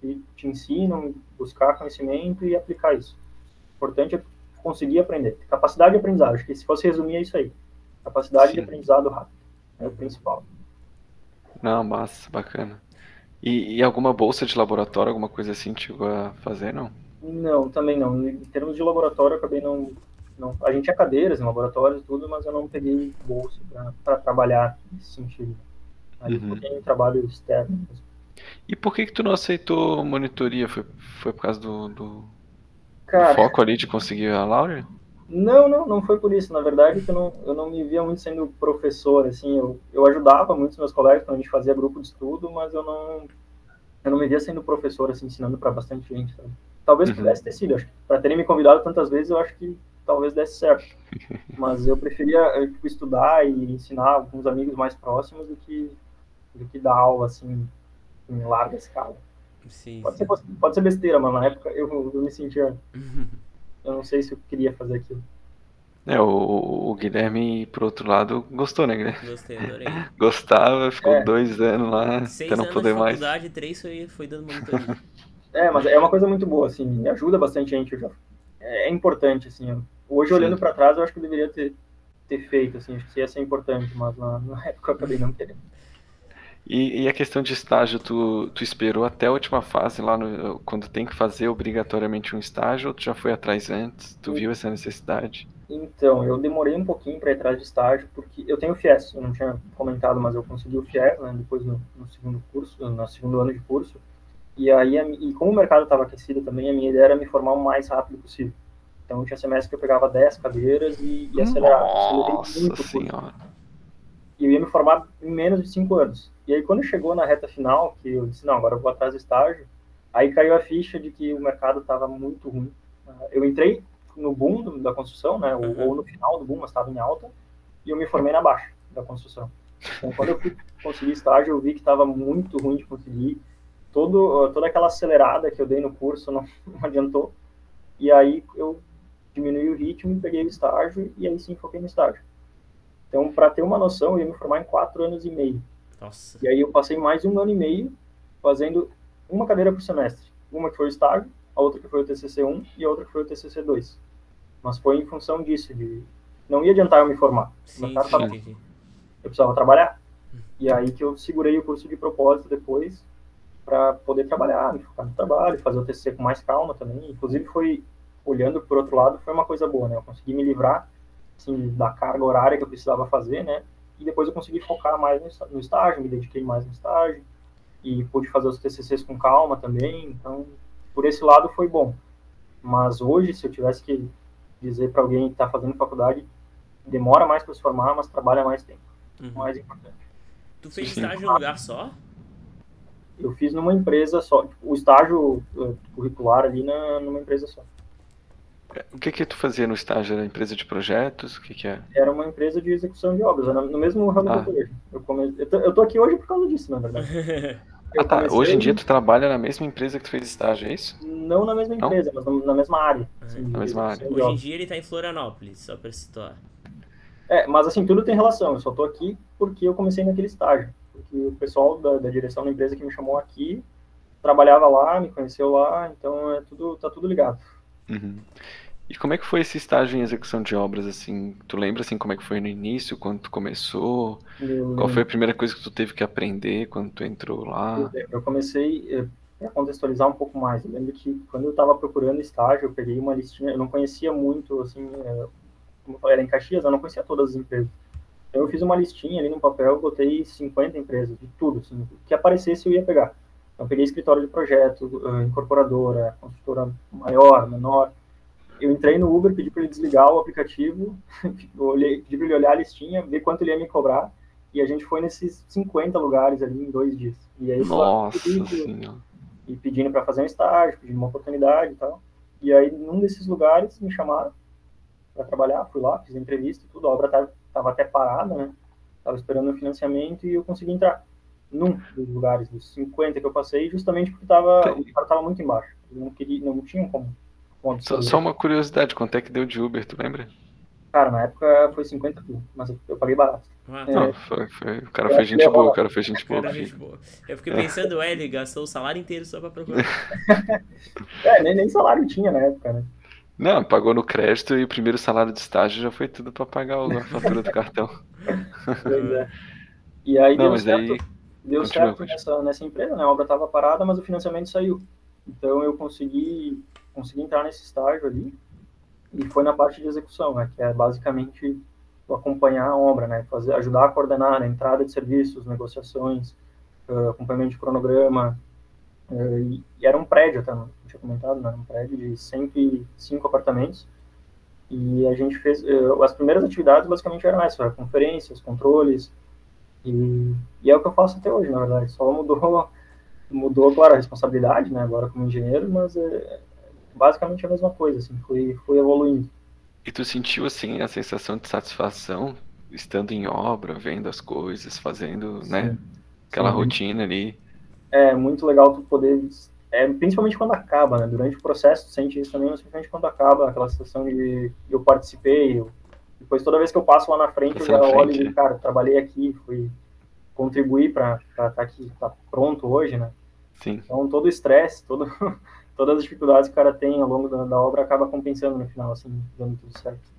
e te ensinam, buscar conhecimento e aplicar isso. O importante é conseguir aprender. Capacidade de aprendizado. Acho que se fosse resumir é isso aí. Capacidade de Sim. aprendizado rápido. É o principal. Não, massa, bacana. E, e alguma bolsa de laboratório, alguma coisa assim, chegou a fazer, não? Não, também não. Em termos de laboratório, eu acabei não. não a gente tinha cadeiras em laboratórios e tudo, mas eu não peguei bolsa para trabalhar nesse sentido. Aí Uhum. eu em trabalho externo. E por que que tu não aceitou monitoria? Foi, foi por causa do, do- do Cara, foco ali de conseguir a Laura? Não, não, não foi por isso. Na verdade, eu não, eu não me via muito sendo professor, assim, eu, eu ajudava muitos meus colegas quando a gente fazia grupo de estudo, mas eu não, eu não me via sendo professor, assim, ensinando para bastante gente, sabe? Talvez Uhum. pudesse ter sido, acho que para terem me convidado tantas vezes, eu acho que talvez desse certo. Mas eu preferia, eu, tipo, estudar e ensinar alguns amigos mais próximos do que, do que dar aula, assim, em larga escala. Sim, Pode sim. ser, pode ser besteira, mas na época eu, eu me sentia, eu não sei se eu queria fazer aquilo. É, o, o Guilherme, por outro lado, gostou, né, Guilherme? Gostei, adorei. Gostava, ficou É. dois anos lá, Seis até não anos poder de mais. faculdade, três foi, foi dando monitoria. É, mas é uma coisa muito boa, assim, ajuda bastante gente. eu já- É, é importante, assim. Hoje, Sim. olhando para trás, eu acho que eu deveria ter, ter feito, assim, acho que ia ser importante, mas na, na época eu acabei não querendo. E, e a questão de estágio, tu, tu esperou até a última fase lá, no, quando tem que fazer obrigatoriamente um estágio, ou tu já foi atrás antes? Tu viu essa necessidade? Então, eu demorei um pouquinho para ir atrás de estágio, porque eu tenho FIES, eu não tinha comentado, mas eu consegui o FIES, né, depois no, no segundo curso, no segundo ano de curso, e aí, e como o mercado estava aquecido também, a minha ideia era me formar o mais rápido possível. Então, tinha semestre que eu pegava 10 cadeiras e, e acelerava. Nossa muito o curso. senhora. e eu ia me formar em menos de cinco anos. E aí quando chegou na reta final, que eu disse, não, agora eu vou atrás do estágio, aí caiu a ficha de que o mercado estava muito ruim. Eu entrei no boom da construção, né, uhum. ou no final do boom, mas estava em alta, e eu me formei na baixa da construção. Então, quando eu fui conseguir estágio, eu vi que estava muito ruim de conseguir. Todo, toda aquela acelerada que eu dei no curso não, não adiantou. E aí eu diminui o ritmo, peguei o estágio e aí sim foquei no estágio. Então, para ter uma noção, eu ia me formar em quatro anos e meio. Nossa. E aí eu passei mais um ano e meio fazendo uma cadeira por semestre. Uma que foi o estágio, a outra que foi o TCC1 e a outra que foi o TCC2. Mas foi em função disso, de não ia adiantar eu me formar. Sim, sim, tava... Eu precisava trabalhar. E aí que eu segurei o curso de propósito depois para poder trabalhar, me focar no trabalho, fazer o TCC com mais calma também. Inclusive foi olhando por outro lado, foi uma coisa boa, né? Eu consegui me livrar assim, da carga horária que eu precisava fazer, né? E depois eu consegui focar mais no estágio, me dediquei mais no estágio e pude fazer os TCCs com calma também. Então, por esse lado foi bom. Mas hoje, se eu tivesse que dizer para alguém que está fazendo faculdade, demora mais para se formar, mas trabalha mais tempo. Uhum. Mais importante. Tu fez estágio em um lugar só? Eu fiz numa empresa só. O estágio eh, curricular ali na, numa empresa só. O que que tu fazia no estágio? Era empresa de projetos? O que que é? Era uma empresa de execução de obras, no mesmo ramo ah. que eu tô hoje. Eu, come... eu, tô, eu tô aqui hoje por causa disso, na verdade. ah, tá. Comecei... Hoje em dia tu trabalha na mesma empresa que tu fez estágio, é isso? Não na mesma empresa, Não? mas na mesma área. Assim, na mesma área. Hoje em dia ele tá em Florianópolis, só pra situar. É, mas assim, tudo tem relação. Eu só tô aqui porque eu comecei naquele estágio. Porque o pessoal da, da direção da empresa que me chamou aqui trabalhava lá, me conheceu lá, então é tudo, tá tudo ligado. Uhum. E como é que foi esse estágio em execução de obras, assim? Tu lembra, assim, como é que foi no início, quando tu começou? Eu Qual foi a primeira coisa que tu teve que aprender quando tu entrou lá? Eu comecei, eh, para contextualizar um pouco mais, eu lembro que quando eu estava procurando estágio, eu peguei uma listinha, eu não conhecia muito, assim, eh, como eu falei, era em Caxias, eu não conhecia todas as empresas. Então eu fiz uma listinha ali no papel, botei 50 empresas, de tudo, assim, que aparecesse eu ia pegar. Então peguei escritório de projeto, eh, incorporadora, construtora maior, menor, eu entrei no Uber, pedi para ele desligar o aplicativo, olhei, pedi para ele olhar a listinha, ver quanto ele ia me cobrar, e a gente foi nesses 50 lugares ali em dois dias. E aí Nossa e pedindo para fazer um estágio, pedindo uma oportunidade e tal. E aí, num desses lugares, me chamaram para trabalhar, fui lá, fiz entrevista e tudo, a obra estava tava até parada, né? Tava esperando o financiamento e eu consegui entrar num dos lugares, dos 50 que eu passei, justamente porque tava, o cara estava muito embaixo. Não, queria, não tinham como só, só, uma curiosidade, quanto é que deu de Uber, tu lembra? Cara, na época foi 50 mil, mas eu, paguei barato. Ah, é, não, foi, foi, o cara foi gente boa, o cara foi gente boa. gente boa. Eu fiquei pensando, é, ele gastou o salário inteiro só pra procurar. é, nem, nem salário tinha na época, né? Não, pagou no crédito e o primeiro salário de estágio já foi tudo pra pagar a fatura do cartão. Pois é. E aí Não, deu certo, aí... deu continua, certo continua. Nessa, nessa empresa, né? A obra tava parada, mas o financiamento saiu. Então eu consegui consegui entrar nesse estágio ali e foi na parte de execução, né, que é basicamente acompanhar a obra, né, fazer, ajudar a coordenar a entrada de serviços, negociações, acompanhamento de cronograma, uh, e, e, era um prédio, até, não tinha comentado, né, um prédio de 105 apartamentos, e a gente fez, uh, as primeiras atividades basicamente eram essas, conferências, controles, e, e, é o que eu faço até hoje, na verdade, só mudou, mudou, claro, a responsabilidade, né, agora como engenheiro, mas é, basicamente a mesma coisa, assim, foi, foi evoluindo. E tu sentiu, assim, a sensação de satisfação estando em obra, vendo as coisas, fazendo, Sim. né, aquela Sim. rotina ali? É muito legal tu poder, é, principalmente quando acaba, né, durante o processo tu sente isso também, mas principalmente quando acaba, aquela sensação de eu participei, eu, depois toda vez que eu passo lá na frente, Passa eu já olho e digo, cara, trabalhei aqui, fui contribuir para estar tá aqui, tá pronto hoje, né? Sim. Então todo o estresse, todo todas as dificuldades que o cara tem ao longo da, da obra acaba compensando no final, assim, dando tudo certo.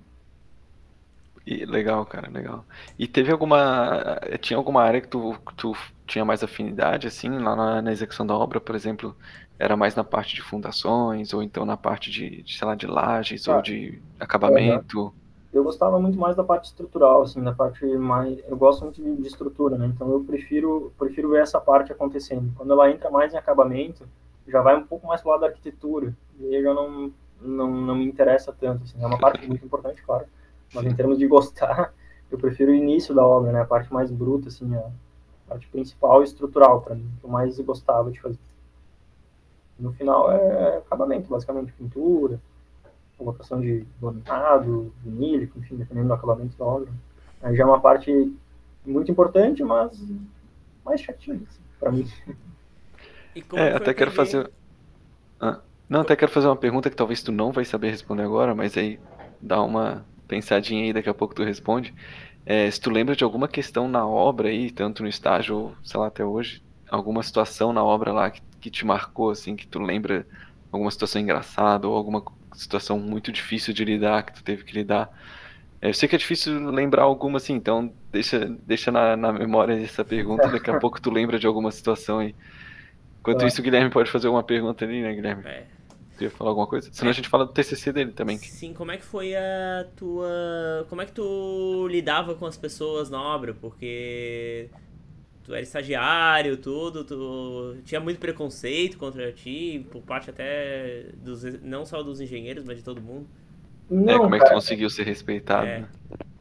E, legal, cara, legal. E teve alguma. Tinha alguma área que tu, tu tinha mais afinidade, assim, lá na, na, execução da obra, por exemplo, era mais na parte de fundações, ou então na parte de, de sei lá, de lajes, ah, ou de acabamento? Eu gostava muito mais da parte estrutural, assim, da parte mais. Eu gosto muito de, de estrutura, né? Então eu prefiro, prefiro ver essa parte acontecendo. Quando ela entra mais em acabamento, já vai um pouco mais para o lado da arquitetura, e aí já não, não, não me interessa tanto. Assim. É uma parte muito importante, claro, mas em termos de gostar, eu prefiro o início da obra, né? a parte mais bruta, assim, a, parte principal e estrutural para mim, que eu mais gostava de fazer. No final é acabamento, basicamente, pintura, colocação de bornado, vinílico, enfim, dependendo do acabamento da obra. Aí já é uma parte muito importante, mas mais chatinha, assim, para mim. é, até quero fazer. Ah, não, até quero fazer uma pergunta que talvez tu não vai saber responder agora, mas aí dá uma pensadinha aí, daqui a pouco tu responde. É, se tu lembra de alguma questão na obra aí, tanto no estágio ou, sei lá, até hoje, alguma situação na obra lá que, que te marcou, assim, que tu lembra alguma situação engraçada ou alguma situação muito difícil de lidar, que tu teve que lidar. É, eu sei que é difícil lembrar alguma assim, então deixa, deixa na, na memória essa pergunta, daqui a pouco tu lembra de alguma situação aí. Enquanto é. isso, o Guilherme pode fazer alguma pergunta ali, né, Guilherme? É. Tu ia falar alguma coisa? Senão é. a gente fala do TCC dele também. Sim, como é que foi a tua... Como é que tu lidava com as pessoas na obra? Porque tu era estagiário, tudo, tu tinha muito preconceito contra ti, por parte até dos... não só dos engenheiros, mas de todo mundo. Não, é, como é que tu conseguiu ser respeitado? É.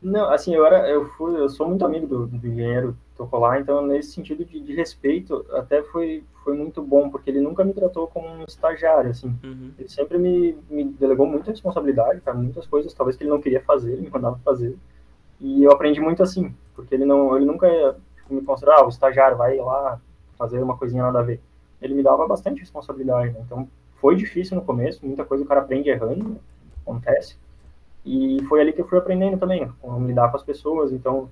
Não, assim, eu era, eu fui, eu sou muito amigo do, do engenheiro Tocolar, então nesse sentido de, de, respeito, até foi, foi muito bom, porque ele nunca me tratou como um estagiário, assim. Uhum. Ele sempre me, me delegou muita responsabilidade para muitas coisas, talvez que ele não queria fazer, ele me mandava fazer. E eu aprendi muito assim, porque ele não, ele nunca tipo, me considerava, ah, o estagiário vai lá fazer uma coisinha nada a ver. Ele me dava bastante responsabilidade, né? então foi difícil no começo, muita coisa o cara aprende errando, acontece. E foi ali que eu fui aprendendo também, como lidar com as pessoas. Então,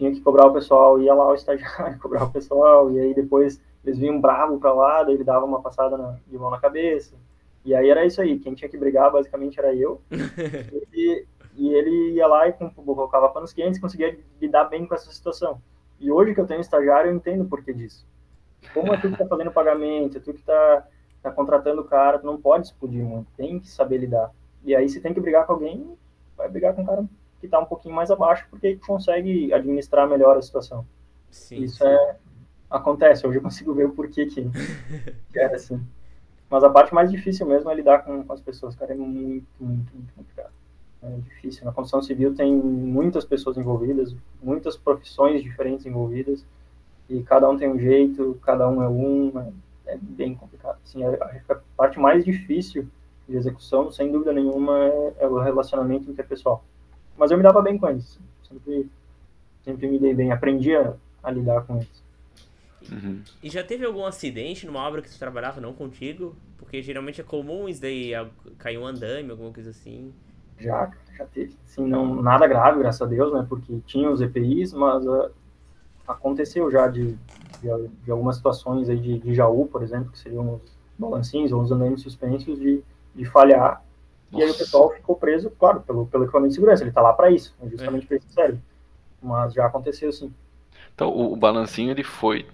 tinha que cobrar o pessoal, ia lá o estagiário, cobrar o pessoal, e aí depois eles vinham bravo para lá, daí ele dava uma passada na, de mão na cabeça. E aí era isso aí, quem tinha que brigar basicamente era eu. e, e ele ia lá e colocava panos quentes e conseguia lidar bem com essa situação. E hoje que eu tenho estagiário, eu entendo o porquê disso. Como é tu que tá fazendo pagamento, é tu que tá, tá contratando o cara, tu não pode explodir muito, tem que saber lidar. E aí, se tem que brigar com alguém, vai brigar com um cara que está um pouquinho mais abaixo, porque consegue administrar melhor a situação. Sim, Isso sim. é acontece. Hoje eu consigo ver o porquê que, que era assim. Mas a parte mais difícil mesmo é lidar com, com as pessoas, cara, é muito, muito, muito complicado. É difícil. Na construção civil tem muitas pessoas envolvidas, muitas profissões diferentes envolvidas, e cada um tem um jeito, cada um é um, é, é bem complicado. Assim, a, a parte mais difícil de execução, sem dúvida nenhuma, é, é, o relacionamento interpessoal. Mas eu me dava bem com eles. Sempre, sempre me dei bem, aprendi a, a lidar com eles. Uhum. E já teve algum acidente numa obra que você trabalhava não contigo? Porque geralmente é comum isso daí cair um andame, alguma coisa assim. Já, já teve. Sim, não, nada grave, graças a Deus, né? Porque tinha os EPIs, mas uh, aconteceu já de, de, de, algumas situações aí de, de Jaú, por exemplo, que seriam os balancinhos ou os andames suspensos, de de falhar. Nossa. E aí o pessoal ficou preso, claro, pelo, pelo equipamento de segurança. Ele está lá para isso, é justamente é. para isso que serve. Mas já aconteceu sim. Então o, o, balancinho ele foi,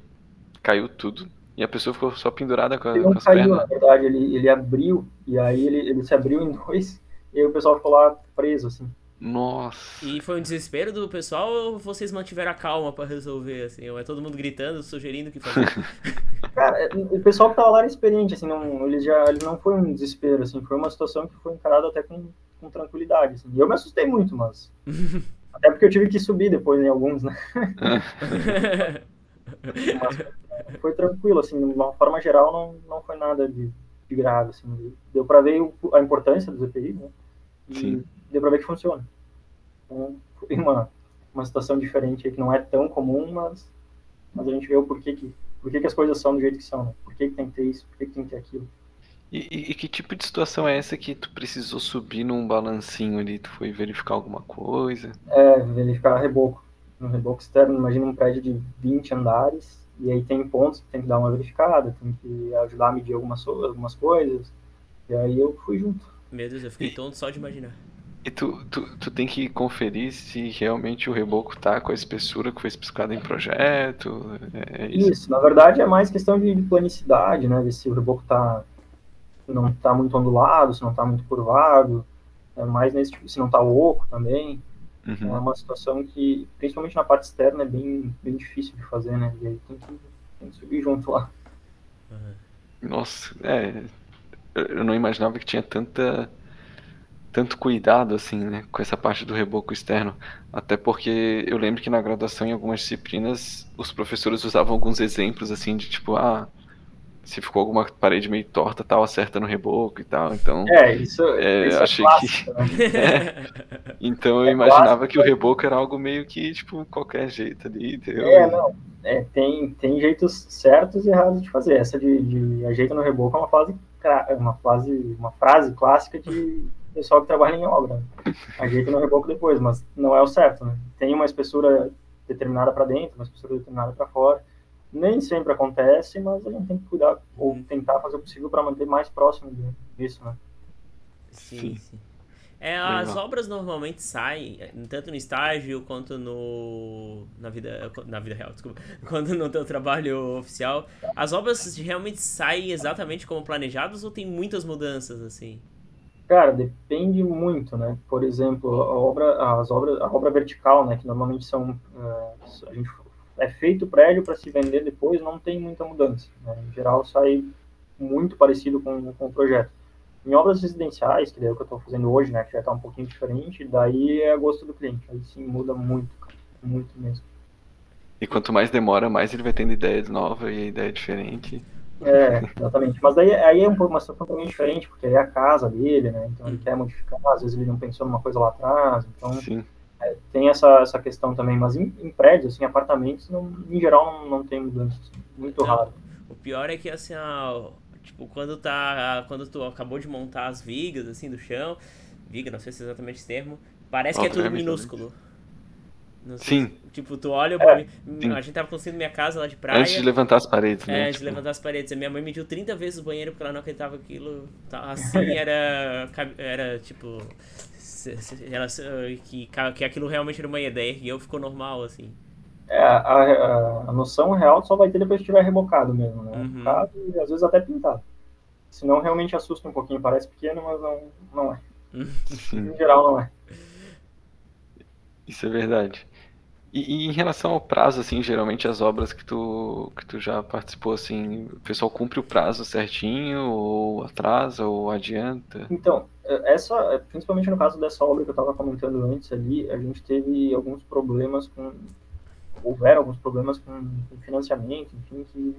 caiu tudo e a pessoa ficou só pendurada com, ele com as caiu, pernas. Na verdade, ele, ele abriu e aí ele, ele se abriu em dois e aí o pessoal ficou lá preso assim. Nossa. E foi um desespero do pessoal ou vocês mantiveram a calma para resolver, assim? Ou é todo mundo gritando, sugerindo que fazer? Cara, o pessoal que tava lá era experiente, assim, não, ele já ele não foi um desespero, assim, foi uma situação que foi encarada até com, com tranquilidade, assim. E eu me assustei muito, mas... até porque eu tive que subir depois em alguns, né? mas foi tranquilo, assim, de uma forma geral não, não foi nada de, de grave, assim. Deu para ver a importância dos EPI, né? E, Sim deu para ver que funciona. Então, foi uma, uma situação diferente que não é tão comum, mas, mas a gente vê o porquê que, porquê que as coisas são do jeito que são, né? Por que, que tem que ter isso, por que, que tem que ter aquilo. E, e, e, que tipo de situação é essa que tu precisou subir num balancinho ali? Tu foi verificar alguma coisa? É, verificar reboco. Um reboco externo, imagina um prédio de 20 andares, e aí tem pontos que tem que dar uma verificada, tem que ajudar a medir algumas, algumas coisas. E aí eu fui junto. Meu Deus, eu fiquei tonto só de imaginar. E tu, tu, tu tem que conferir se realmente o reboco tá com a espessura que foi especificada em projeto. É, é isso. isso. na verdade é mais questão de, de planicidade, né? Ver se o reboco tá, não tá muito ondulado, se não tá muito curvado. É mais nesse tipo, se não tá oco também. Uhum. É uma situação que, principalmente na parte externa, é bem, bem difícil de fazer, né? E aí tem que, tem que subir junto lá. Nossa, é. Eu não imaginava que tinha tanta tanto cuidado assim, né, com essa parte do reboco externo. Até porque eu lembro que na graduação, em algumas disciplinas, os professores usavam alguns exemplos assim de tipo, ah, se ficou alguma parede meio torta, tal, acerta no reboco e tal. Então, É, isso, É, isso achei é clássico, né? então eu É imaginava clássico, que o reboco era algo meio que tipo qualquer jeito ali, entendeu? É, não. É, tem, tem jeitos certos e errados de fazer. Essa de, de ajeita no reboco é uma frase, cra- uma frase, uma frase clássica de pessoal que trabalha em obra. né? Ajeita no reboco depois, mas não é o certo, né? Tem uma espessura determinada para dentro, uma espessura determinada para fora. Nem sempre acontece, mas a gente tem que cuidar ou tentar fazer o possível para manter mais próximo disso, né? Sim, Sim. É, as Legal. obras normalmente saem, tanto no estágio quanto no. na vida. Na vida real, desculpa. Quanto no teu trabalho oficial. As obras realmente saem exatamente como planejadas ou tem muitas mudanças, assim? Cara, depende muito, né? Por exemplo, a obra, as obras, a obra vertical, né? Que normalmente são, eh, a gente, é feito o prédio para se vender depois, não tem muita mudança. Né? Em geral, sai muito parecido com, com o projeto. Em obras residenciais, que é o que eu estou fazendo hoje, né? Que já está um pouquinho diferente, daí é a gosto do cliente. Aí sim muda muito, cara, muito mesmo. E quanto mais demora, mais ele vai tendo ideias novas e ideia diferente. É, exatamente. Mas daí aí é um pouco uma situação também diferente, porque aí é a casa dele, né? Então ele quer modificar, às vezes ele não pensou numa coisa lá atrás, então Sim. tem essa, essa questão também, mas em, em prédios, assim, apartamentos, não, em geral não, não tem mudança, assim, muito Não. raro. O pior é que assim, ah, tipo, quando tá. Quando tu acabou de montar as vigas, assim, do chão, viga, não sei se é exatamente esse termo, parece que é tudo minúsculo. Sei Sim. se- tipo, tu olha, É, a gente tava construindo minha casa lá de praia. Antes de levantar as paredes, É, né? de Tipo, levantar as paredes. A minha mãe mediu 30 vezes o banheiro porque ela não acreditava que aquilo tá- assim era. Era tipo. Ela, que, que aquilo realmente era uma ideia e eu ficou normal, assim. É, a, a, a noção real só vai ter depois que tiver rebocado mesmo, né? Uhum. Rebocado e às vezes até pintado. Senão realmente assusta um pouquinho, parece pequeno, mas não, não é. Em geral não é. Isso é verdade. E, e em relação ao prazo, assim, geralmente as obras que tu, que tu já participou, assim, o pessoal cumpre o prazo certinho, ou atrasa, ou adianta? Então, é, essa, principalmente no caso dessa obra que eu estava comentando antes ali, a gente teve alguns problemas com. Houveram alguns problemas com, com financiamento, enfim, que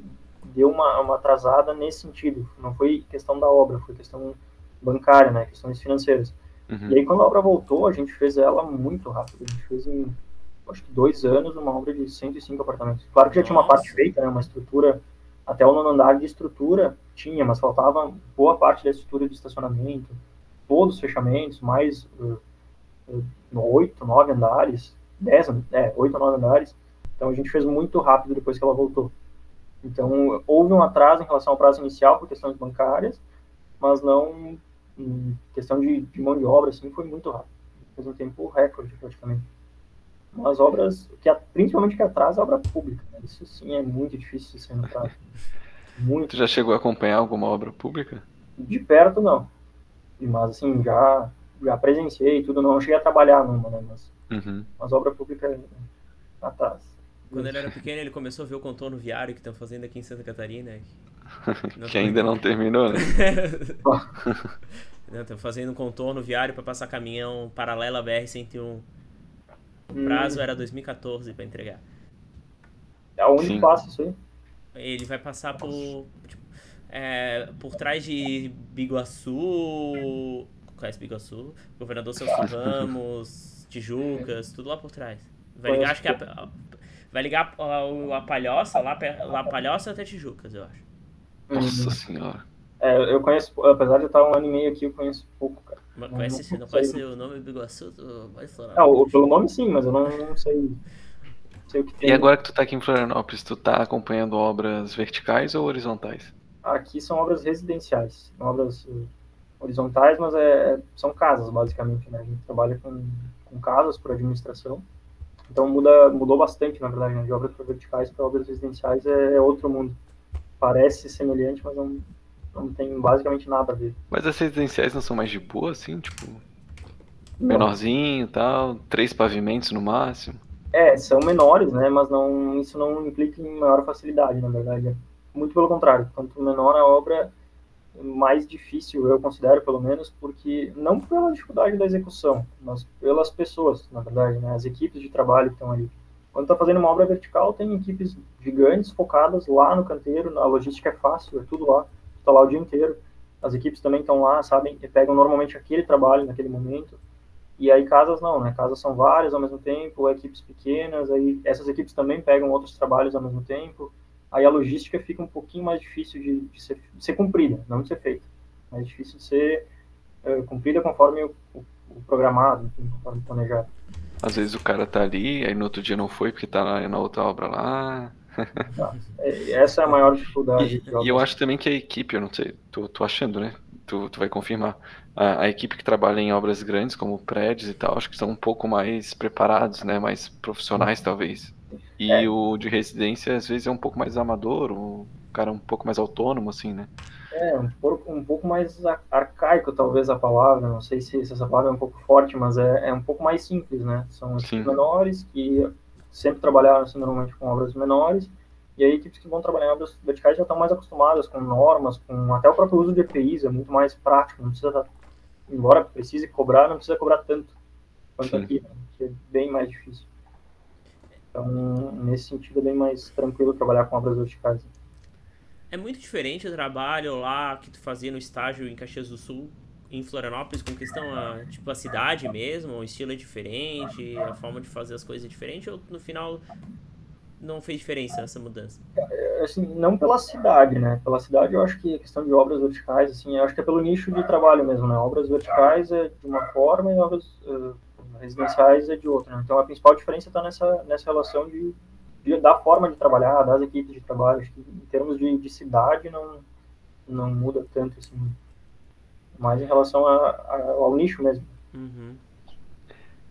deu uma, uma atrasada nesse sentido. Não foi questão da obra, foi questão bancária, né? Questões financeiras. Uhum. E aí, quando a obra voltou, a gente fez ela muito rápido. A gente fez em, acho que dois anos, uma obra de 105 apartamentos. Claro que já tinha uma Nossa. parte feita, né? Uma estrutura, até o nono andar de estrutura tinha, mas faltava boa parte da estrutura de estacionamento, todos os fechamentos, mais uh, uh, oito, nove andares, dez, é, oito ou nove andares. Então a gente fez muito rápido depois que ela voltou. Então houve um atraso em relação ao prazo inicial por questões bancárias, mas não em questão de, de mão de obra, assim, foi muito rápido. Fez um tempo recorde, praticamente. Mas obras, que, a- principalmente que atrasa é obra pública. né? Isso sim é muito difícil de ser no prazo. Muito. Tu já chegou a acompanhar alguma obra pública? De perto, não. Mas, assim, já, já presenciei tudo. Não cheguei a trabalhar numa, né? Mas, Uhum. mas obra pública é atrás. Quando ele era pequeno, ele começou a ver o contorno viário que estão fazendo aqui em Santa Catarina. Não Que ainda não terminou, né? Estão fazendo um contorno viário para passar caminhão paralelo à BR-101. O Hum, prazo era 2014 para entregar. Aonde Sim. passa isso aí? Ele vai passar por. tipo, é, por trás de Biguaçu. Conhece Biguaçu? Governador Celso Ramos, Tijucas, tudo lá por trás. Vai ligar, acho que a, vai ligar a, a Palhoça, lá, lá Palhoça até Tijucas, eu acho. Nossa senhora. É, eu conheço, apesar de eu estar um ano e meio aqui, eu conheço pouco, cara. Mas Não, Conhece, não não sei. conhece o nome Biguaçu? Tu vai explorar. Ah, o- pelo nome sim, mas eu não, não sei, sei o que tem. E agora que tu tá aqui em Florianópolis, tu tá acompanhando obras verticais ou horizontais? Aqui são obras residenciais, obras eh, horizontais, mas é, são casas, basicamente, né? A gente trabalha com, com casas por administração. Então muda, mudou bastante, na verdade, né? de obras verticais para obras residenciais é, é outro mundo. Parece semelhante, mas não, não tem basicamente nada a ver. Mas as residenciais não são mais de boa, assim? Tipo, Não. menorzinho e tal, três pavimentos no máximo? É, são menores, né? Mas não, isso não implica em maior facilidade, na verdade. Muito pelo contrário, quanto menor a obra, mais difícil, eu considero pelo menos, porque não pela dificuldade da execução, mas pelas pessoas, na verdade, né, as equipes de trabalho que estão ali. Quando está fazendo uma obra vertical, tem equipes gigantes focadas lá no canteiro, a logística é fácil, é tudo lá, está lá o dia inteiro. As equipes também estão lá, sabem, e pegam normalmente aquele trabalho naquele momento. E aí casas não, né? Casas são várias ao mesmo tempo, equipes pequenas, aí essas equipes também pegam outros trabalhos ao mesmo tempo aí a logística fica um pouquinho mais difícil de, de, ser, de ser, cumprida, não de ser feita. Mais difícil de ser é, cumprida conforme o, o, o programado, enfim, conforme planejado. Às vezes o cara tá ali, aí no outro dia não foi porque tá na outra obra lá. É, essa é a maior dificuldade. E, e, eu acho também que a equipe, eu não sei, tô, tô achando, né? Tu, tu vai confirmar. A, a, equipe que trabalha em obras grandes, como prédios e tal, acho que estão um pouco mais preparados, né? Mais profissionais, talvez. E é. o de residência, às vezes, é um pouco mais amador, o cara um pouco mais autônomo, assim, né? É, um pouco, um pouco mais arcaico, talvez, a palavra. Não sei se, se essa palavra é um pouco forte, mas é, é um pouco mais simples, né? São equipes menores que sempre trabalharam, assim, normalmente com obras menores. E aí, equipes que vão trabalhar em obras verticais já estão mais acostumadas com normas, com até o próprio uso de EPIs, é muito mais prático. Não precisa, embora precise cobrar, não precisa cobrar tanto quanto Sim. aqui, né? que é bem mais difícil. Então, nesse sentido, é bem mais tranquilo trabalhar com obras verticais. É muito diferente o trabalho lá que tu fazia no estágio em Caxias do Sul, em Florianópolis, com questão a, tipo, a cidade mesmo, o estilo é diferente, a forma de fazer as coisas é diferente, ou no final não fez diferença essa mudança? É, assim, não pela cidade, né? Pela cidade eu acho que a questão de obras verticais, assim, eu acho que é pelo nicho de trabalho mesmo, né? Obras verticais é de uma forma e obras uh, residenciais é de outra. Né? Então a principal diferença está nessa, nessa relação de, de, da forma de trabalhar, das equipes de trabalho. Acho que em termos de, de cidade não, não muda tanto, assim, mais em relação a, a, ao nicho mesmo. Uhum.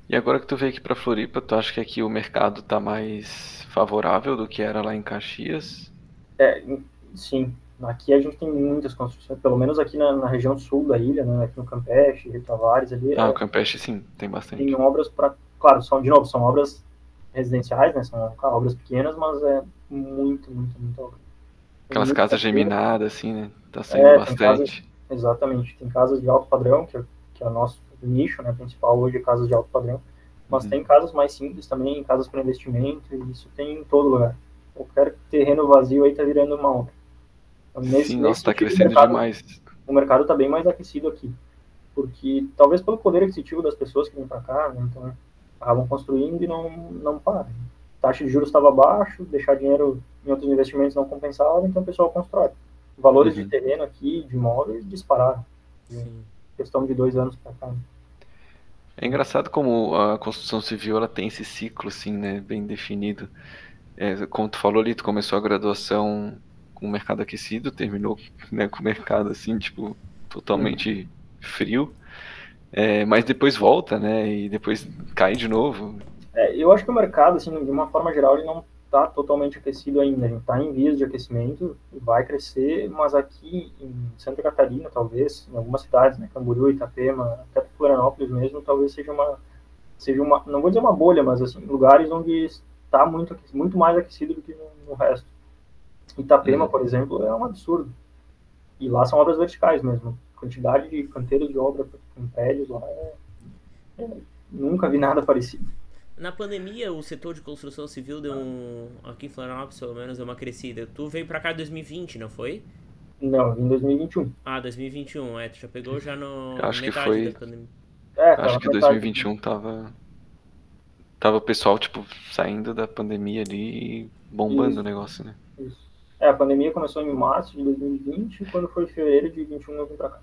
E agora que tu veio aqui para Floripa, tu acha que aqui o mercado está mais favorável do que era lá em Caxias? É, sim. Aqui a gente tem muitas construções, pelo menos aqui na, na região sul da ilha, né, aqui no Campeche, Rio Tavares ali. Ah, é, o Campeche sim, tem bastante. Tem obras para, claro, são de novo, são obras residenciais, né, são obras pequenas, mas é muito, muito, muito obra. Aquelas casas geminadas, assim, né, tá saindo é, bastante. Exatamente, tem casas de alto padrão, que é, que é o nosso nicho, né, principal hoje, é casas de alto padrão, mas uhum. tem casas mais simples também, casas para investimento, e isso tem em todo lugar. Qualquer terreno vazio aí tá virando uma obra. Nesse, Sim, nossa, está crescendo mercado, demais. O mercado está bem mais aquecido aqui. Porque talvez pelo poder aquisitivo das pessoas que vêm para cá, né, então estavam construindo e não, não param. Taxa de juros estava baixo, deixar dinheiro em outros investimentos não compensava, então o pessoal constrói. Valores uhum. de terreno aqui, de imóveis, dispararam. Sim. Questão de dois anos para cá. É engraçado como a construção civil ela tem esse ciclo assim, né, bem definido. É, como tu falou ali, tu começou a graduação com o mercado aquecido, terminou né, com o mercado assim, tipo, totalmente frio. É, mas depois volta, né? E depois cai de novo. É, eu acho que o mercado, assim, de uma forma geral, ele não está totalmente aquecido ainda. A gente está em vias de aquecimento, vai crescer, mas aqui em Santa Catarina, talvez, em algumas cidades, né, Camboriú, Itapema, até Florianópolis mesmo, talvez seja uma, seja uma, não vou dizer uma bolha, mas assim, lugares onde está muito, muito mais aquecido do que no, no resto. Itapema, uhum. por exemplo, é um absurdo. E lá são obras verticais mesmo. A quantidade de canteiros de obra com prédios lá é... é... Nunca vi nada parecido. Na pandemia, o setor de construção civil deu um. Aqui em Florianópolis, pelo menos, deu uma crescida. Tu veio pra cá em 2020, não foi? Não, em 2021. Ah, 2021, é. Tu já pegou já no. Acho que foi. É, Acho que 2021 tava. Tava o pessoal, tipo, saindo da pandemia ali e bombando Isso. o negócio, né? Isso. É, a pandemia começou em março de 2020 e quando foi fevereiro de 2021 eu vim pra cá.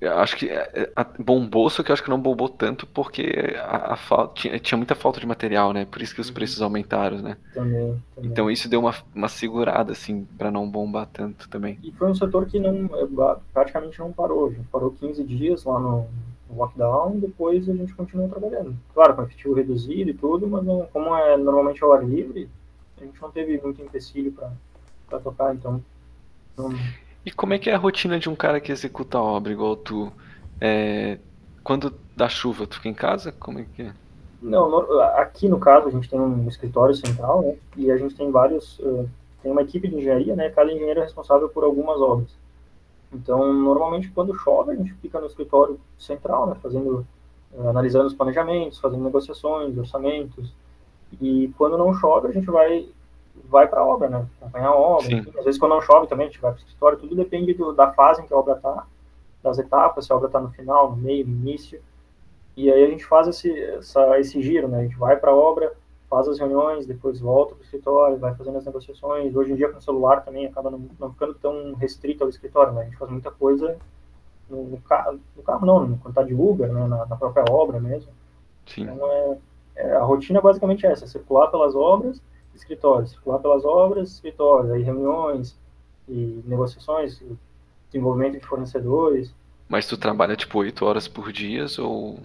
Eu acho que é, é, bombou, só que eu acho que não bombou tanto porque a, a falta, tinha, tinha, muita falta de material, né? Por isso que os uhum. preços aumentaram, né? Também, também. Então isso deu uma, uma segurada, assim, para não bombar tanto também. E foi um setor que não praticamente não parou. A gente parou 15 dias lá no, no lockdown e depois a gente continuou trabalhando. Claro, com efetivo reduzido e tudo, mas não, como é normalmente ao ar livre, a gente não teve muito empecilho para tocar, então. Não... E como é que é a rotina de um cara que executa a obra igual tu? É... Quando dá chuva, tu fica em casa? Como é que é? Não, no, aqui no caso a gente tem um escritório central, né? E a gente tem vários, uh, tem uma equipe de engenharia, né? Cada engenheiro é responsável por algumas obras. Então, normalmente, quando chove, a gente fica no escritório central, né, fazendo, uh, analisando os planejamentos, fazendo negociações, orçamentos. E quando não chove, a gente vai vai para a obra, né, acompanhar a obra. Às vezes, quando não chove também, a gente vai para o escritório. Tudo depende do, da fase em que a obra está, das etapas, se a obra está no final, no meio, no início. E aí a gente faz esse, essa, esse giro, né? A gente vai para a obra, faz as reuniões, depois volta para o escritório, vai fazendo as negociações. Hoje em dia, com o celular também, acaba não, não ficando tão restrito ao escritório, né? A gente faz muita coisa no, no carro, no carro não, quando está de Uber, né? na, na, própria obra mesmo. Sim. Então, é, é, a rotina basicamente é essa, circular pelas obras, escritório, circular pelas obras, escritório, aí reuniões e negociações, desenvolvimento de fornecedores. Mas tu trabalha tipo oito horas por dia ou,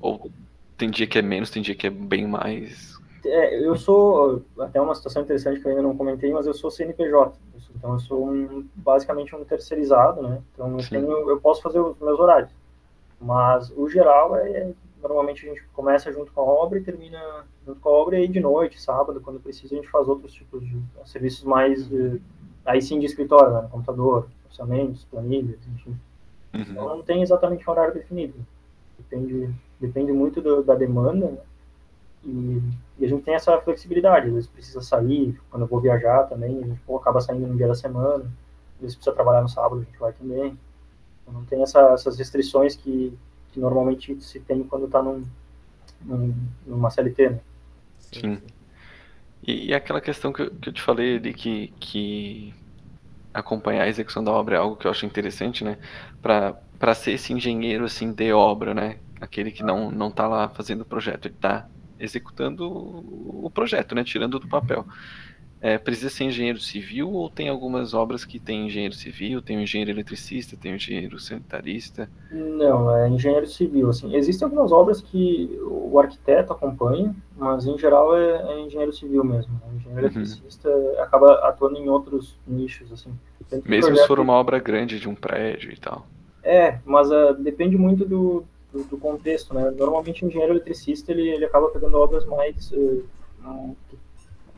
ou tem dia que é menos, tem dia que é bem mais? É, eu sou, até uma situação interessante que eu ainda não comentei, mas eu sou CNPJ, então eu sou um, basicamente um terceirizado, né? Então eu, tenho, eu posso fazer os meus horários, mas o geral é, normalmente a gente começa junto com a obra e termina junto com a obra e aí de noite, sábado, quando precisa, a gente faz outros tipos de serviços mais, eh, aí sim de escritório, né? computador, orçamentos, planilhas, enfim. Uhum. Então não tem exatamente um horário definido, depende, depende muito do, da demanda, né? E, e, a gente tem essa flexibilidade, às vezes precisa sair, quando eu vou viajar também, a gente pô, acaba saindo no dia da semana, às vezes precisa trabalhar no sábado, a gente vai também. Então, não tem essa, essas restrições que, que normalmente se tem quando está num, num, numa CLT, né? Sim. E, e, aquela questão que eu, que eu te falei ali, que, que acompanhar a execução da obra é algo que eu acho interessante, né? Para ser esse engenheiro, assim, de obra, né? Aquele que não, não tá lá fazendo o projeto, ele tá executando o projeto, né? Tirando do papel. É, precisa ser engenheiro civil ou tem algumas obras que tem engenheiro civil, tem um engenheiro eletricista, tem um engenheiro sanitarista? Não, é engenheiro civil. Assim, existem algumas obras que o arquiteto acompanha, mas em geral é, é engenheiro civil mesmo. O engenheiro uhum. eletricista acaba atuando em outros nichos, assim. Mesmo se for uma obra grande de um prédio e tal. É, mas uh, depende muito do, do, do, contexto, né? Normalmente o engenheiro eletricista ele, ele acaba pegando obras mais uh,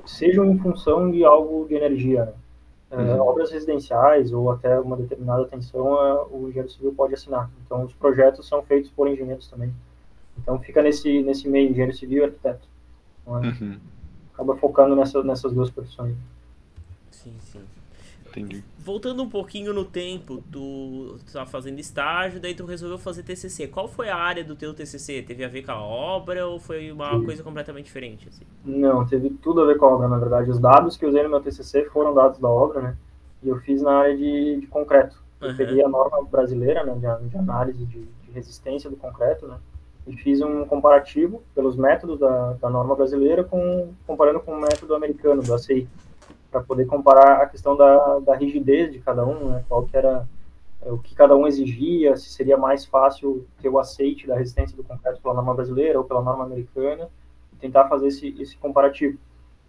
sejam em função de algo de energia, né? Uh, uhum. obras residenciais ou até uma determinada tensão, uh, o engenheiro civil pode assinar. Então os projetos são feitos por engenheiros também. Então fica nesse nesse meio engenheiro civil e arquiteto. Então, uhum. Acaba focando nessa, nessas duas profissões. Sim, sim. Entendi. Voltando um pouquinho no tempo, tu estava fazendo estágio, daí tu resolveu fazer TCC. Qual foi a área do teu TCC? Teve a ver com a obra ou foi uma Sim. coisa completamente diferente? Assim? Não, teve tudo a ver com a obra, na verdade. Os dados que eu usei no meu TCC foram dados da obra, né? E eu fiz na área de, de concreto. Eu uhum. peguei a norma brasileira, né, de, de análise de, de, resistência do concreto, né? E fiz um comparativo pelos métodos da, da norma brasileira com, comparando com o método americano, do ACI para poder comparar a questão da, da rigidez de cada um, né? qual que era é, o que cada um exigia, se seria mais fácil ter o aceite da resistência do concreto pela norma brasileira ou pela norma americana, e tentar fazer esse, esse comparativo.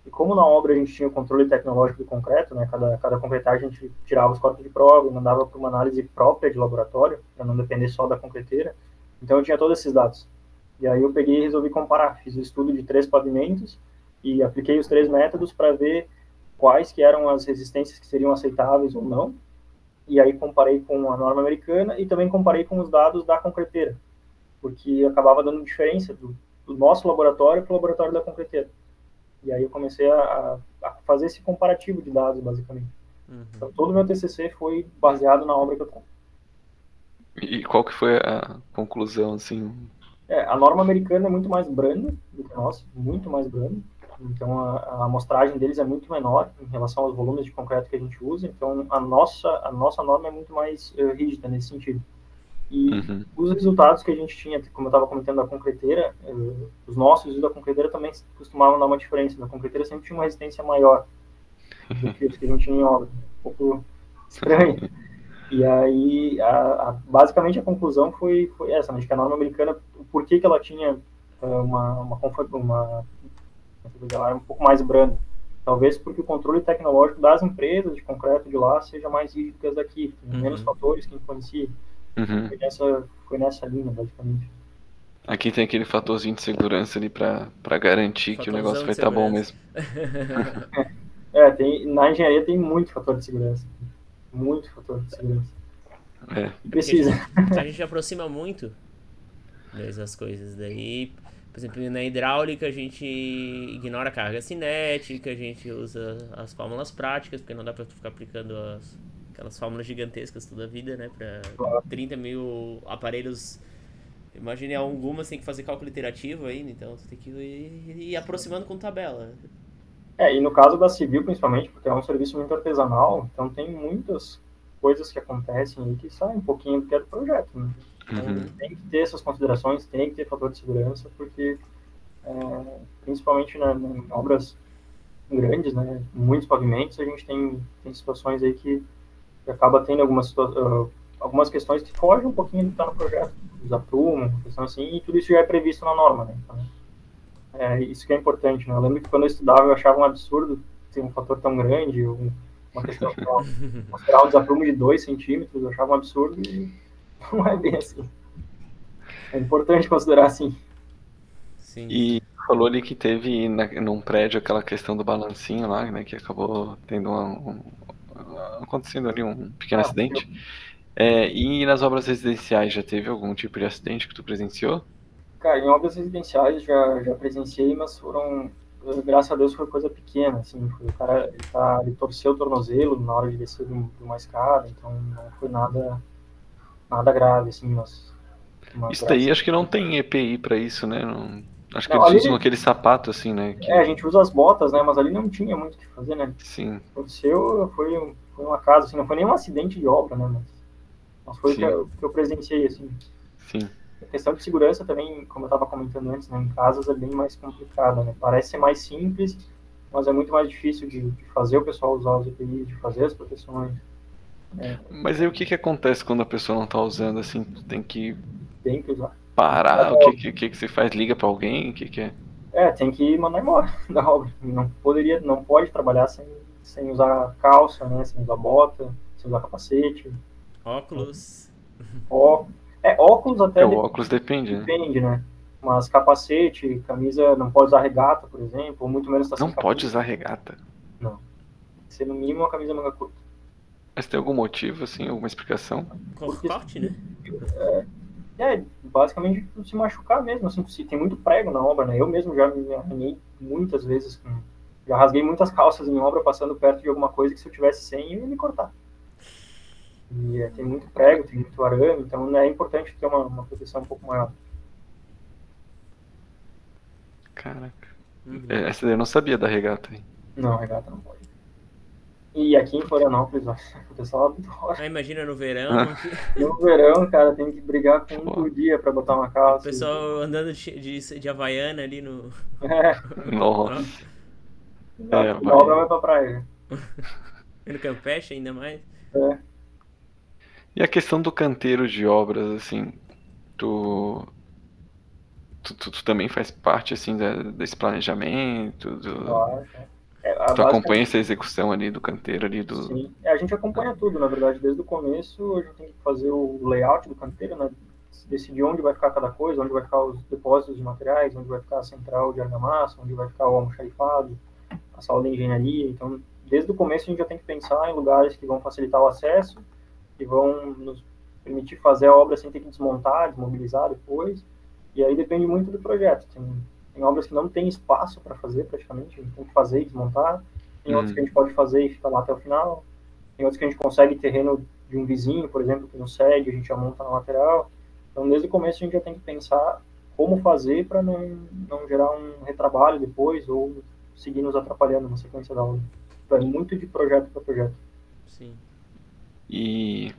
E como na obra a gente tinha o controle tecnológico do concreto, né, cada, cada concretagem a gente tirava os corpos de prova e mandava para uma análise própria de laboratório, para não depender só da concreteira, então eu tinha todos esses dados. E aí eu peguei e resolvi comparar, fiz o estudo de três pavimentos e apliquei os três métodos para ver quais que eram as resistências que seriam aceitáveis ou não, e aí comparei com a norma americana e também comparei com os dados da concreteira, porque acabava dando diferença do, do nosso laboratório para o laboratório da concreteira. E aí eu comecei a, a fazer esse comparativo de dados, basicamente. Uhum. Então, todo o meu TCC foi baseado na obra que eu tenho. E qual que foi a conclusão, assim? É, a norma americana é muito mais branda do que a nossa, muito mais branda. Então a, a amostragem deles é muito menor em relação aos volumes de concreto que a gente usa. Então a nossa a nossa norma é muito mais uh, rígida nesse sentido. E uhum. os resultados que a gente tinha, como eu estava comentando da concreteira, uh, os nossos e da concreteira também costumavam dar uma diferença. Da concreteira sempre tinha uma resistência maior do que os que a gente tinha em obra. Um pouco estranho. E aí, a, a, basicamente, a conclusão foi, foi essa, né, de que a norma americana, por que, que ela tinha uh, uma, uma, uma ela é um pouco mais branda. Talvez porque o controle tecnológico das empresas de concreto de lá seja mais rígido que as daqui, tem uhum. menos fatores que influenciam. Uhum. Foi, nessa, foi nessa linha, basicamente. Aqui tem aquele fatorzinho de segurança ali para garantir que o negócio vai estar tá bom mesmo. é, tem, na engenharia tem muito fator de segurança. Muito fator de segurança. É. Precisa. A gente aproxima muito dessas coisas. Daí, por exemplo, na hidráulica a gente ignora a carga cinética, a gente usa as fórmulas práticas, porque não dá tu ficar aplicando as, aquelas fórmulas gigantescas toda a vida, né? Pra 30 mil aparelhos. Imagine algumas tem que fazer cálculo iterativo ainda, então tu tem que ir, ir aproximando com tabela. É, e no caso da civil, principalmente, porque é um serviço muito artesanal, então tem muitas coisas que acontecem aí que saem um pouquinho do que é do projeto. Né? Então, Uhum. tem que ter essas considerações, tem que ter fator de segurança, porque é, principalmente na, em obras grandes, né, muitos pavimentos, a gente tem, tem situações aí que, que acaba tendo algumas, ah, algumas questões que fogem um pouquinho do que está no projeto, desaprumo, questão assim, e tudo isso já é previsto na norma, né? Então, é, isso que é importante, né? Eu lembro que quando eu estudava eu achava um absurdo ter um fator tão grande, um- uma questão considerar um desaprumo de 2 centímetros, eu achava um absurdo e não é bem assim. É importante considerar assim. Sim. E falou ali que teve na, num prédio aquela questão do balancinho lá, né? Que acabou tendo um, um- acontecendo ali um pequeno Ah, acidente. É, e nas obras residenciais já teve algum tipo de acidente que tu presenciou? Cara, em obras residenciais já, já presenciei, mas foram, graças a Deus, foi coisa pequena, assim, foi, o cara, ele, tá, ele torceu o tornozelo na hora de descer de de uma escada, então não foi nada, nada grave, assim, mas... Isso daí acho que não tem EPI pra isso, né? Não- acho que Não, eles usam aquele sapato assim, né? que- É, a gente usa as botas, né, mas ali não tinha muito o que fazer, né, Sim, torceu, foi, foi um acaso, assim, não foi nenhum acidente de obra, né, mas, mas foi o que eu, que eu presenciei, assim. sim. A questão de segurança também, como eu estava comentando antes, né, em casas é bem mais complicada, né? Parece ser mais simples, mas é muito mais difícil de, de fazer o pessoal usar os EPIs, de fazer as proteções. Mas aí o que que acontece quando a pessoa não tá usando assim? Tem que Tem que usar. parar? O que que, que, que você faz? Liga pra alguém? O que que é? É, tem que mandar embora da obra. Não poderia, não pode trabalhar sem, sem usar calça, né? Sem usar bota, sem usar capacete, Óculos. óculos. É, óculos até É, o óculos depende, né? depende, né? Mas capacete, camisa, não pode usar regata, por exemplo, ou muito menos tá Não pode usar regata. Tem que ser no mínimo uma camisa manga curta. Mas tem algum motivo, assim, alguma explicação? Com corte, né? É, basicamente se machucar mesmo, assim, se- tem muito prego na obra, né? Eu mesmo já me arranhei muitas vezes, com, já rasguei muitas calças em obra passando perto de alguma coisa que se eu tivesse sem, eu ia me cortar. E é, tem muito prego, tem muito arame, então né, é importante ter uma, uma proteção um pouco maior. Caraca. Uhum. É, Essa daí eu não sabia da regata. hein? Não, regata não pode. E aqui em Florianópolis, ó, o pessoal adora. Ah, imagina no verão, Ah. que No verão, cara, tem que brigar com um Pô. por dia pra botar uma o calça. pessoal andando de, de, de Havaiana ali no. É, Nossa. na, É, vai. obra vai pra praia. no Campeche ainda mais. É. E a questão do canteiro de obras, assim, tu. Tu, tu- tu também faz parte, assim, da- desse planejamento? Do, Claro, é. É, a tu básica- acompanha essa execução ali do canteiro ali do. Sim, É, a gente acompanha tudo, na verdade, desde o começo a gente tem que fazer o layout do canteiro, né? Decidir onde vai ficar cada coisa, onde vai ficar os depósitos de materiais, onde vai ficar a central de argamassa, onde vai ficar o almoxarifado, a sala de engenharia. Então, desde o começo a gente já tem que pensar em lugares que vão facilitar o acesso, que vão nos permitir fazer a obra sem ter que desmontar, desmobilizar depois. E aí depende muito do projeto. Tem, tem obras que não tem espaço para fazer praticamente, a gente tem que fazer e desmontar. Tem outros Uhum. que a gente pode fazer e ficar lá até o final. Tem outros que a gente consegue terreno de um vizinho, por exemplo, que nos cede, a gente já monta na lateral. Então, desde o começo, a gente já tem que pensar como fazer para não, não gerar um retrabalho depois ou seguir nos atrapalhando na sequência da obra. Então, é muito de projeto para projeto. Sim. E.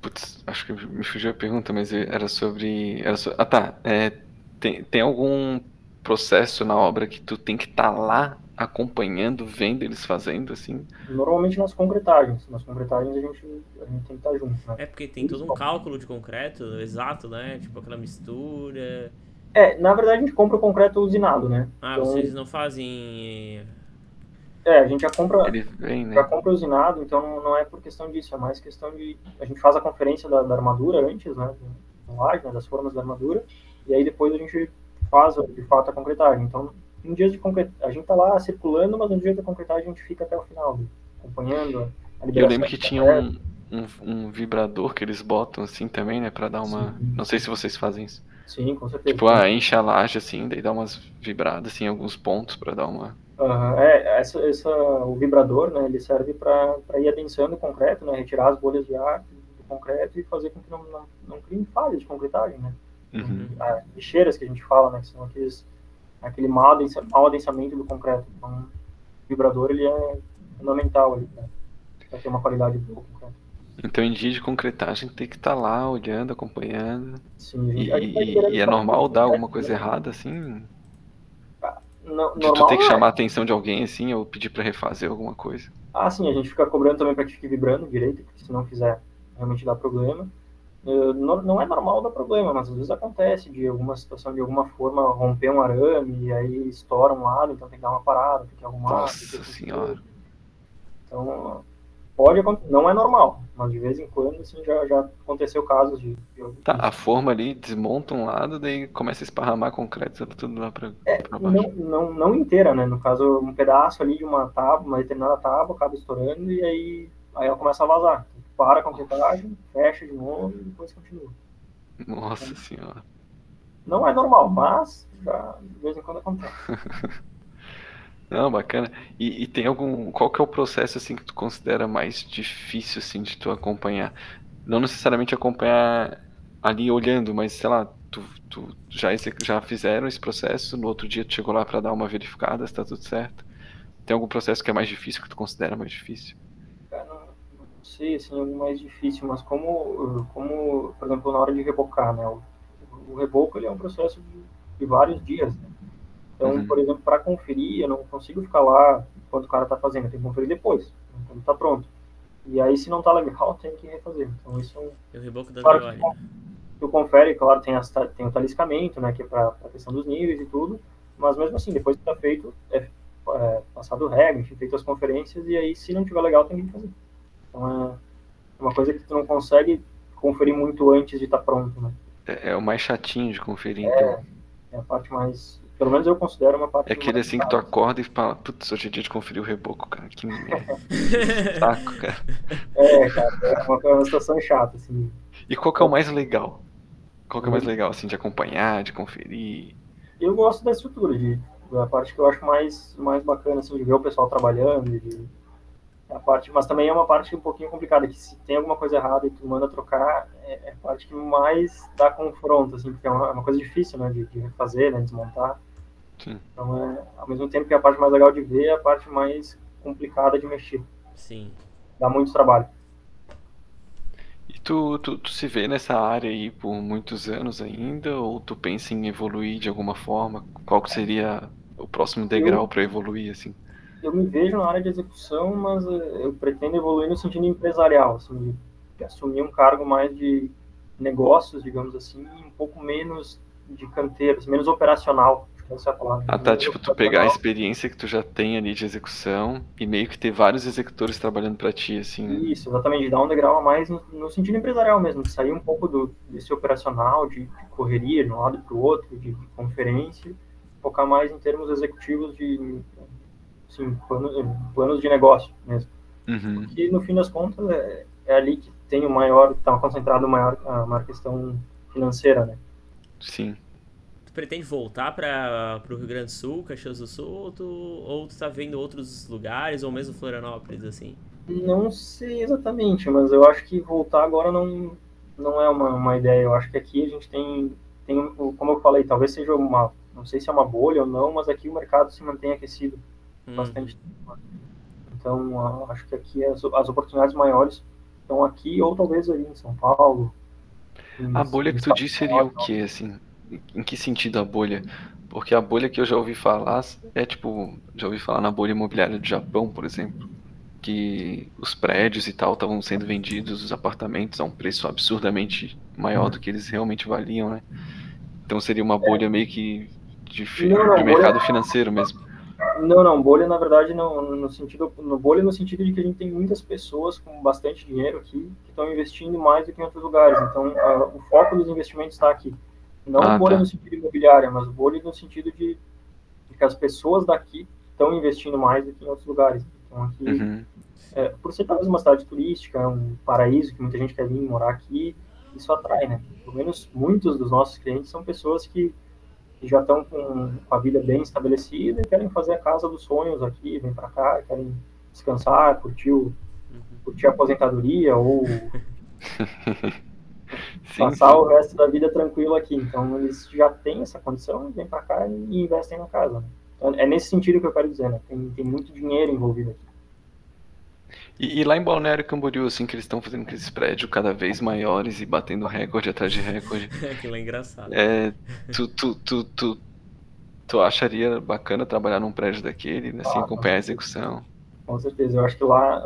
Putz, acho que me fugiu a pergunta, mas era sobre. Era so- Ah, tá. É, tem, tem algum processo na obra que tu tem que estar lá acompanhando, vendo eles fazendo, assim? Normalmente nas concretagens. Nas concretagens a gente, a gente tem que estar junto, né? É porque tem todo um cálculo de concreto exato, né? Tipo aquela mistura. É, na verdade, a gente compra o concreto usinado, né? Ah, Então, vocês não fazem. É, a gente já compra, Eles vêm, já né? compra usinado, então não, não é por questão disso, é mais questão de. A gente faz a conferência da, da armadura antes, né? Laje, né? Das formas da armadura, e aí depois a gente faz de fato a concretagem. Então, em dias de concretagem, a gente tá lá circulando, mas no dia da concretagem a gente fica até o final, acompanhando a Eu liberação lembro que tinha um, um, um vibrador que eles botam assim também, né? Pra dar uma. Sim. Não sei se vocês fazem isso. Sim, com certeza. Tipo, ah, enche a laje assim, daí dá umas vibradas assim, em alguns pontos pra dar uma. Aham, É, essa, essa, o vibrador, né, ele serve para ir adensando o concreto, né, retirar as bolhas de ar do concreto e fazer com que não, não, não criem falhas de concretagem, né. Uhum. Ah, lixeiras que a gente fala, né, que são aqueles, aquele mau, adensa, mau adensamento do concreto. Então, o vibrador, ele é fundamental ali para ter uma qualidade boa concreto. Então em dia de concretagem tem que estar lá olhando, acompanhando. Sim, E, e- e é normal dar alguma concreto, coisa né. errada assim? No- De tu normal ter que é- chamar a atenção de alguém assim, ou pedir pra refazer alguma coisa. Ah, sim, a gente fica cobrando também para que fique vibrando direito, porque se não fizer, realmente dá problema. Eh, Não, não é normal dar problema, mas às vezes acontece de alguma situação, de alguma forma, romper um arame e aí estoura um lado, então tem que dar uma parada, tem que arrumar. tem que- Nossa senhora. Então, pode acontecer, não é normal, mas de vez em quando, assim, já, já aconteceu casos de... de Tá, a forma ali desmonta um lado, daí começa a esparramar concreto tudo lá pra, pra baixo. Não, não, não inteira, né? No caso, um pedaço ali de uma tábua, uma determinada tábua, acaba estourando e aí, aí ela começa a vazar. Para a concretagem, fecha de novo e depois continua. Nossa senhora. Não é normal, mas já de vez em quando acontece. Não, bacana. E, e tem algum. Qual que é o processo assim que tu considera mais difícil assim de tu acompanhar? Não necessariamente acompanhar ali olhando, mas sei lá, tu, tu já, já fizeram esse processo, no outro dia tu chegou lá pra dar uma verificada se tá tudo certo. Tem algum processo que é mais difícil que tu considera mais difícil? Sei, assim, algo mais difícil, mas como, como, por exemplo, na hora de rebocar, né? O, o reboco, ele é um processo de, de vários dias, né? Então, Uhum. por exemplo, para conferir, eu não consigo ficar lá enquanto o cara tá fazendo, eu tenho que conferir depois, né, quando tá pronto. E aí, se não tá legal, tem que refazer. Então, isso é um, o reboco da Claro Deole. que tu confere, claro, tem, as, tem o taliscamento, né, que é para a questão dos níveis e tudo, mas mesmo assim, depois que tá feito, é, é passado regra, enfim, feito as conferências, e aí, se não tiver legal, tem que fazer. Então, é uma coisa que tu não consegue conferir muito antes de estar pronto, né. É, é o mais chatinho de conferir, É, então. É a parte mais, pelo menos eu considero uma parte É aquele assim que tu acorda e fala, putz, hoje é dia de conferir o reboco, cara. Que merda. saco, cara. É, cara, é uma, é uma situação chata, assim. E qual que é o mais legal? Qual que é o mais legal, assim, de acompanhar, de conferir? Eu gosto da estrutura, de, da parte que eu acho mais, mais bacana, assim, de ver o pessoal trabalhando, de, a parte, mas também é uma parte um pouquinho complicada, que se tem alguma coisa errada e tu manda trocar, é, é a parte que mais dá confronto, assim, porque é uma, é uma coisa difícil, né, de, de refazer, né, desmontar. Sim. Então, é, ao mesmo tempo que é a parte mais legal de ver, é a parte mais complicada de mexer. Sim. Dá muito trabalho. E tu, tu, tu se vê nessa área aí por muitos anos ainda? Ou tu pensa em evoluir de alguma forma? Qual que seria o próximo degrau pra evoluir, assim? Eu me vejo na área de execução, mas eh, eu pretendo evoluir no sentido empresarial, assim, assumir um cargo mais de negócios, digamos assim, e um pouco menos de canteiro, assim, menos operacional, essa é a palavra. Ah, tá, tipo, tu pegar a experiência que tu já tem ali de execução e meio que ter vários executores trabalhando pra ti, assim. Isso, exatamente, de dar um degrau a mais no, no sentido empresarial mesmo, de sair um pouco do, desse operacional, de, de correria de um lado para o outro, de, de conferência, focar mais em termos executivos de assim, plano, planos de negócio mesmo. Uhum. que no fim das contas é, é ali que tem o maior, está concentrado o maior, a maior questão financeira, né? Sim. Tu pretende voltar para o Rio Grande do Sul, Caxias do Sul, ou tu, ou tu tá vendo outros lugares, ou mesmo Florianópolis, assim? Não sei exatamente, mas eu acho que voltar agora não, não é uma, uma ideia. Eu acho que aqui a gente tem, tem, como eu falei, talvez seja uma, não sei se é uma bolha ou não, mas aqui o mercado se mantém aquecido bastante tempo. Então, ah, acho que aqui as, as oportunidades maiores estão aqui ou talvez ali em São Paulo. em- A bolha que tu disse seria o quê, assim? Em que sentido a bolha? Porque a bolha que eu já ouvi falar é tipo, já ouvi falar na bolha imobiliária do Japão, por exemplo, que os prédios e tal estavam sendo vendidos, os apartamentos, a um preço absurdamente maior do que eles realmente valiam, né? Então seria uma bolha meio que de, fi- Não, não, de bolha- mercado financeiro mesmo. Não, não, bolha na verdade não, no sentido, no bolha no sentido de que a gente tem muitas pessoas com bastante dinheiro aqui que estão investindo mais do que em outros lugares. Então, a- o foco dos investimentos está aqui. Não Ah, bolha tá. no sentido imobiliário, mas bolha no sentido de, de que as pessoas daqui estão investindo mais do que em outros lugares. Então aqui, Uhum. é, por ser talvez uma cidade turística, é um paraíso que muita gente quer vir morar aqui, isso atrai, né? Pelo menos muitos dos nossos clientes são pessoas que, que já estão com a vida bem estabelecida e querem fazer a casa dos sonhos aqui, vem para cá, querem descansar, curtir, o, curtir a aposentadoria ou Sim, passar sim. o resto da vida tranquilo aqui. Então eles já têm essa condição, vêm para cá e investem na casa. Então, é nesse sentido que eu quero dizer, né? Tem, tem muito dinheiro envolvido aqui. E, e lá em Balneário Camboriú, assim, que eles estão fazendo aqueles prédios cada vez maiores e batendo recorde atrás de recorde. Aquilo é engraçado. É, tu, tu, tu, tu, tu acharia bacana trabalhar num prédio daquele, né, assim, Ah, acompanhar a execução? Com certeza. Eu acho que lá,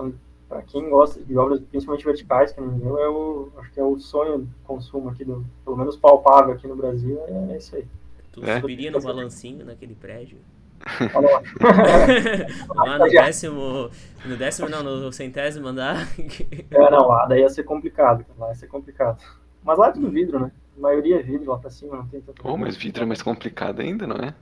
para quem gosta de obras principalmente verticais, que nem eu, é o, acho que é o sonho de consumo aqui, do, pelo menos palpável aqui no Brasil, é isso aí. Tu É? subiria no balancinho naquele prédio? Lá. Lá no décimo. No décimo não, no centésimo andar. É, não, lá daí ia ser complicado, cara, lá ia ser complicado. Mas lá é tudo vidro, né? A maioria é vidro lá pra cima, não tem tanto. Pô, mas vidro é mais complicado ainda, não é?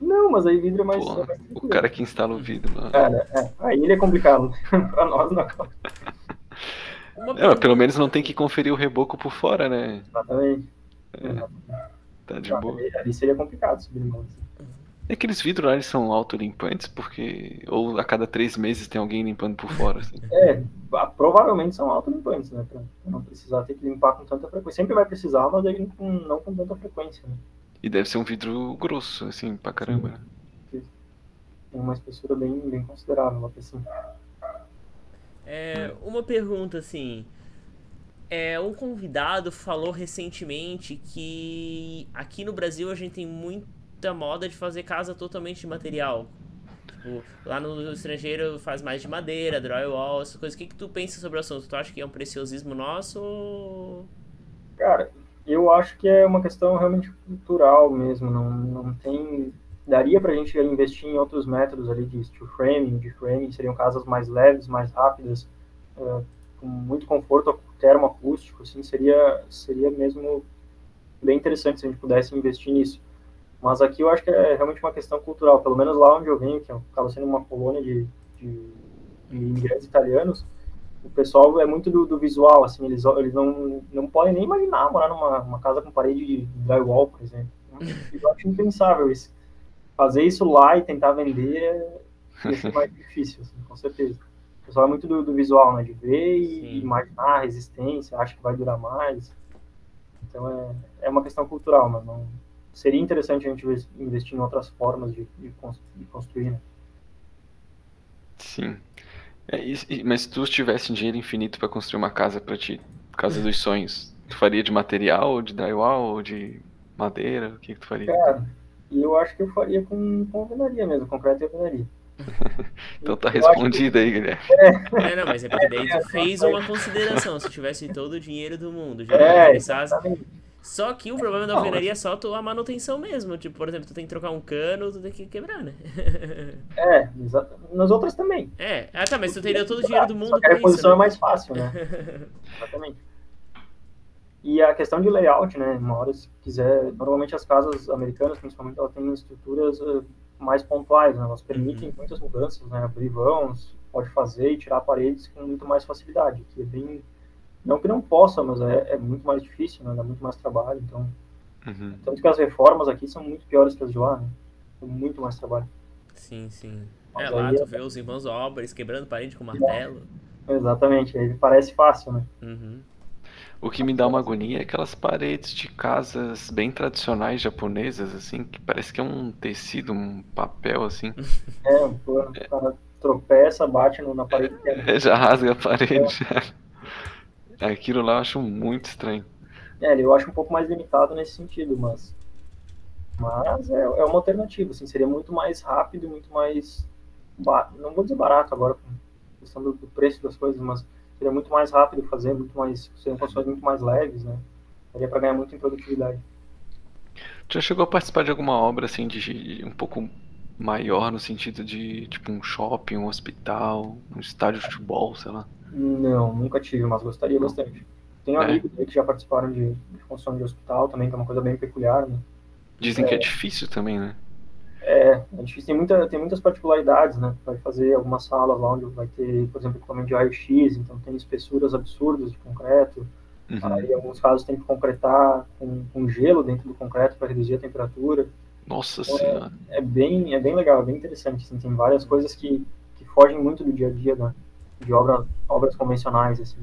Não, mas aí vidro é mais. Pô, é mais o cara que instala o vidro lá. É, né? é. Aí ele é complicado. pra nós não. É, mas pelo menos não tem que conferir o reboco por fora, né? Exatamente. Tá de Não, boa. ali, ali seria complicado subir no balanço. E aqueles vidros lá, eles são autolimpantes, porque... Ou a cada três meses tem alguém limpando por fora, assim. É, ah, provavelmente são autolimpantes, né? Pra não precisar ter que limpar com tanta frequência. Sempre vai precisar, mas aí não com tanta frequência, né? E deve ser um vidro grosso, assim, pra caramba, né? Tem uma espessura bem, bem considerável cima. É, uma pergunta assim. É, um convidado falou recentemente que aqui no Brasil a gente tem muita moda de fazer casa totalmente de material. Tipo, lá no estrangeiro faz mais de madeira, drywall, essas coisas. O que, que tu pensa sobre o assunto? Tu acha que é um preciosismo nosso? Cara, eu acho que é uma questão realmente cultural mesmo. Não, não tem. Daria pra gente investir em outros métodos ali de steel framing, de framing, seriam casas mais leves, mais rápidas, eh, com muito conforto termoacústico, assim, seria, seria mesmo bem interessante se a gente pudesse investir nisso. Mas aqui eu acho que é realmente uma questão cultural, pelo menos lá onde eu venho, que acaba sendo uma colônia de, de, de imigrantes italianos, o pessoal é muito do, do visual, assim, eles, eles não, não podem nem imaginar morar numa uma casa com parede de drywall, por exemplo. Eu acho impensável isso. Fazer isso lá e tentar vender é- mais difícil, assim, com certeza. O pessoal é muito do, do visual, né? De ver e Sim. imaginar a resistência, acha que vai durar mais. Então é, é uma questão cultural, mas não seria interessante a gente inves- investir em outras formas de, de, de construir, né? Sim. É, e- mas se tu tivesse dinheiro infinito pra construir uma casa pra ti, casa dos sonhos, tu faria de material, de drywall, ou de madeira? O que que tu faria? Cara, eu acho que eu faria com, com alvenaria mesmo, concreto e alvenaria. Então tá acho que- respondido aí, Guilherme. É, não, mas é porque daí tu fez uma consideração. Se tivesse todo o dinheiro do mundo, já É, pensasse. Só que o problema da alvenaria é só a manutenção mesmo. Tipo, por exemplo, tu tem que trocar um cano, tu tem que quebrar, né? É, nas outras também. É, ah tá, mas tu teria todo o dinheiro do mundo Só que a isso, reposição né? é mais fácil, né? Exatamente. E a questão de layout, né? Uma hora, se quiser, normalmente as casas americanas, principalmente, elas têm estruturas eh, mais pontuais, né? Elas permitem Uhum. muitas mudanças, né? Abrir vãos, pode fazer e tirar paredes com muito mais facilidade, que é bem... Não que não possa, mas é, é muito mais difícil, né? Dá muito mais trabalho, então... Uhum. Tanto que as reformas aqui são muito piores que as de lá, né? Tem muito mais trabalho. Sim, sim. Mas É, lá tu é- vê os irmãos obras quebrando parede com martelo. Exatamente, aí parece fácil, né? Uhum. O que me dá uma agonia é aquelas paredes de casas bem tradicionais japonesas, assim, que parece que é um tecido, um papel, assim. É, um o cara tropeça, bate no- na parede é Já rasga a parede. já. Aquilo lá eu acho muito estranho. É, eu acho um pouco mais limitado nesse sentido, mas. Mas é, é uma alternativa, assim, seria muito mais rápido, muito mais. Não vou dizer barato agora, questão do, do preço das coisas, mas seria muito mais rápido fazer, muito mais. Seriam construções muito mais leves, né? Daria para ganhar muito em produtividade. Já chegou a participar de alguma obra, assim, de, de um pouco maior, no sentido de, tipo, um shopping, um hospital, um estádio de futebol, sei lá? Não, nunca tive, mas gostaria bastante. Tenho É. amigos aí que já participaram de, de construção de hospital também, que é uma coisa bem peculiar, né? Dizem que é difícil também, né? É, é difícil, tem, muita, tem muitas particularidades, né? Vai fazer algumas salas lá onde vai ter, por exemplo, equipamento de raio-x, então tem espessuras absurdas de concreto. Uhum. Aí, em alguns casos, tem que concretar com, com gelo dentro do concreto para reduzir a temperatura. Nossa então, Senhora! É, é, bem, é bem legal, é bem interessante. Assim, tem várias coisas que, que fogem muito do dia a dia né? de obra, obras convencionais. Assim.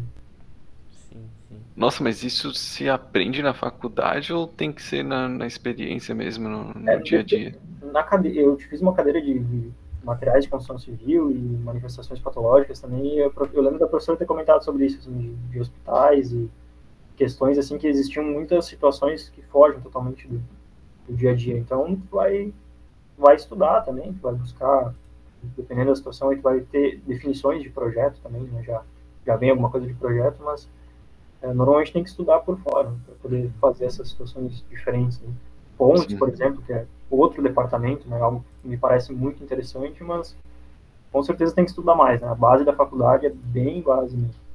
Nossa, mas isso se aprende na faculdade ou tem que ser na, na experiência mesmo, no, no é, dia a dia? Na cade... Eu fiz uma cadeira de, de, materiais de construção civil e manifestações patológicas também. Eu, eu, lembro da professora ter comentado sobre isso, assim, de, de, hospitais e questões assim que existiam muitas situações que fogem totalmente do, do dia a dia. Então, tu vai, vai estudar também, tu vai buscar, dependendo da situação, tu vai ter definições de projeto também, né? Já, já vem alguma coisa de projeto, mas é, normalmente tem que estudar por fora para poder fazer essas situações diferentes. Né? Pontes, por exemplo, que é outro departamento, né, algo que me parece muito interessante, mas com certeza tem que estudar mais. Né? A base da faculdade é bem base mesmo.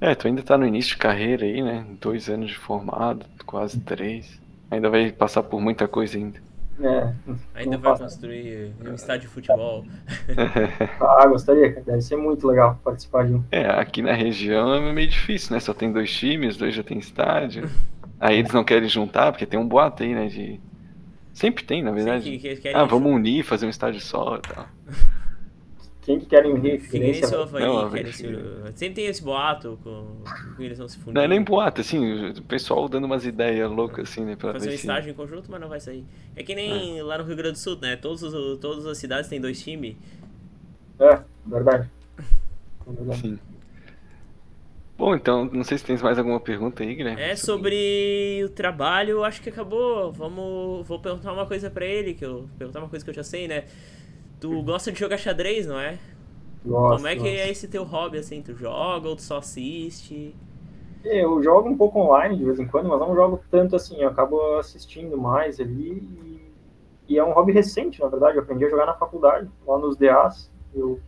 É, tu ainda está no início de carreira aí, né? Dois anos de formado, quase três. Ainda vai passar por muita coisa ainda. É, Ainda vai passa. construir um estádio de futebol. ah, gostaria, deve ser muito legal participar de um. É, aqui na região é meio difícil, né? Só tem dois times, dois já tem estádio. Aí eles não querem juntar, porque tem um boato aí, né? De... Sempre tem, na verdade. Sim, que, que ah, vamos unir, fazer um estádio só e tal. Quem que querem unir? Figueirense ou Havaí, não, querem se... Sempre tem esse boato com, eles vão se fundir. Não é nem boato, assim, o pessoal dando umas ideias loucas, assim, né? Pra Fazer um estágio em conjunto, mas não vai sair. É que nem é. lá no Rio Grande do Sul, né? Todos, todas as cidades têm dois times. É, verdade. verdade. Sim. Bom, então, não sei se tens mais alguma pergunta aí, Guilherme. É sobre o trabalho, acho que acabou. Vamos, vou perguntar uma coisa para ele, que eu perguntar uma coisa que eu já sei, né? Tu gosta de jogar xadrez, não é? Nossa, Como é que é esse teu hobby, assim? Tu joga ou tu só assiste? Eu jogo um pouco online de vez em quando, mas não jogo tanto assim. Eu acabo assistindo mais ali. E, e é um hobby recente, na verdade. Eu aprendi a jogar na faculdade, lá nos DAs. Eu,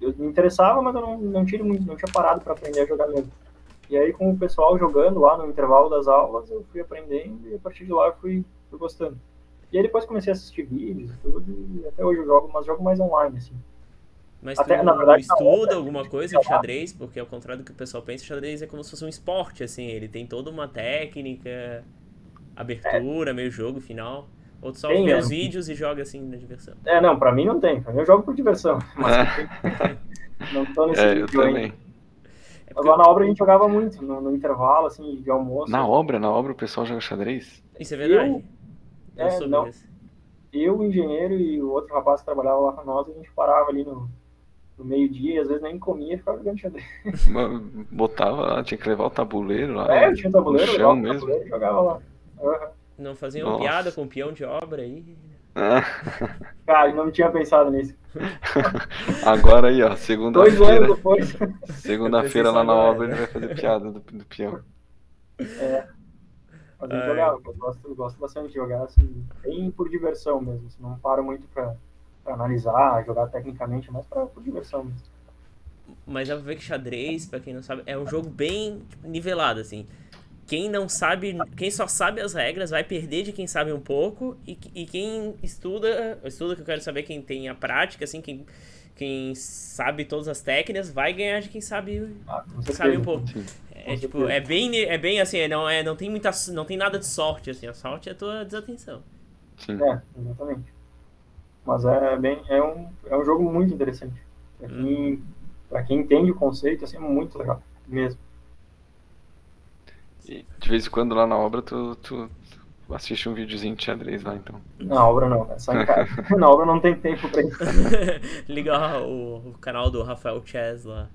eu me interessava, mas eu não, não, tinha, não tinha parado para aprender a jogar mesmo. E aí, com o pessoal jogando lá no intervalo das aulas, eu fui aprendendo e a partir de lá eu fui, fui gostando. E aí depois comecei a assistir vídeos e tudo, e até hoje eu jogo, mas jogo mais online, assim. Mas Até, tu na verdade, estuda não, alguma coisa de xadrez? Porque ao contrário do que o pessoal pensa, xadrez é como se fosse um esporte, assim. Ele tem toda uma técnica, abertura, é. meio jogo, final. Ou tu só tem, vê é. os vídeos e joga assim na diversão? É, não, pra mim não tem. Pra mim eu jogo por diversão. Mas não tô nesse é, vídeo eu também. É porque... Lá na obra a gente jogava muito, no, no, intervalo, assim, de almoço. Na obra? Na obra o pessoal joga xadrez? Isso é verdade? Eu é, não. Eu, o engenheiro e o outro rapaz que trabalhava lá com nós, a gente parava ali no, no meio-dia e às vezes nem comia e ficava jogando xadrez. Botava lá, tinha que levar o tabuleiro lá. É, eu tinha o tabuleiro, levava o tabuleiro e jogava lá. Uhum. Não fazia uma piada com o peão de obra aí? Cara, não tinha pensado nisso. Agora aí, ó, segunda-feira. Dois anos depois. Segunda-feira lá na obra ele vai fazer piada do, do peão. É. Mas eu jogava, eu gosto, gosto bastante de jogar, assim, bem por diversão mesmo. Assim, não paro muito pra, pra analisar, jogar tecnicamente, mas pra, por diversão mesmo. Mas dá pra ver que xadrez, pra quem não sabe, é um jogo bem tipo, nivelado, assim. Quem não sabe, quem só sabe as regras vai perder de quem sabe um pouco, e, e quem estuda, estuda que eu quero saber quem tem a prática, assim, quem, quem sabe todas as técnicas, vai ganhar de quem sabe, ah, sabe um pouco. É tipo, é bem, é bem assim, não, é, não tem muita. Não tem nada de sorte, assim. A sorte é a tua desatenção. Sim. É, exatamente. Mas é bem. É um, é um jogo muito interessante. Pra quem, hum. pra quem entende o conceito, assim, é muito legal mesmo. E de vez em quando lá na obra tu, tu, tu assiste um videozinho de xadrez lá, então. Na obra não, é só em casa. na obra não tem tempo pra isso. Liga o, o canal do Rafael Chess lá.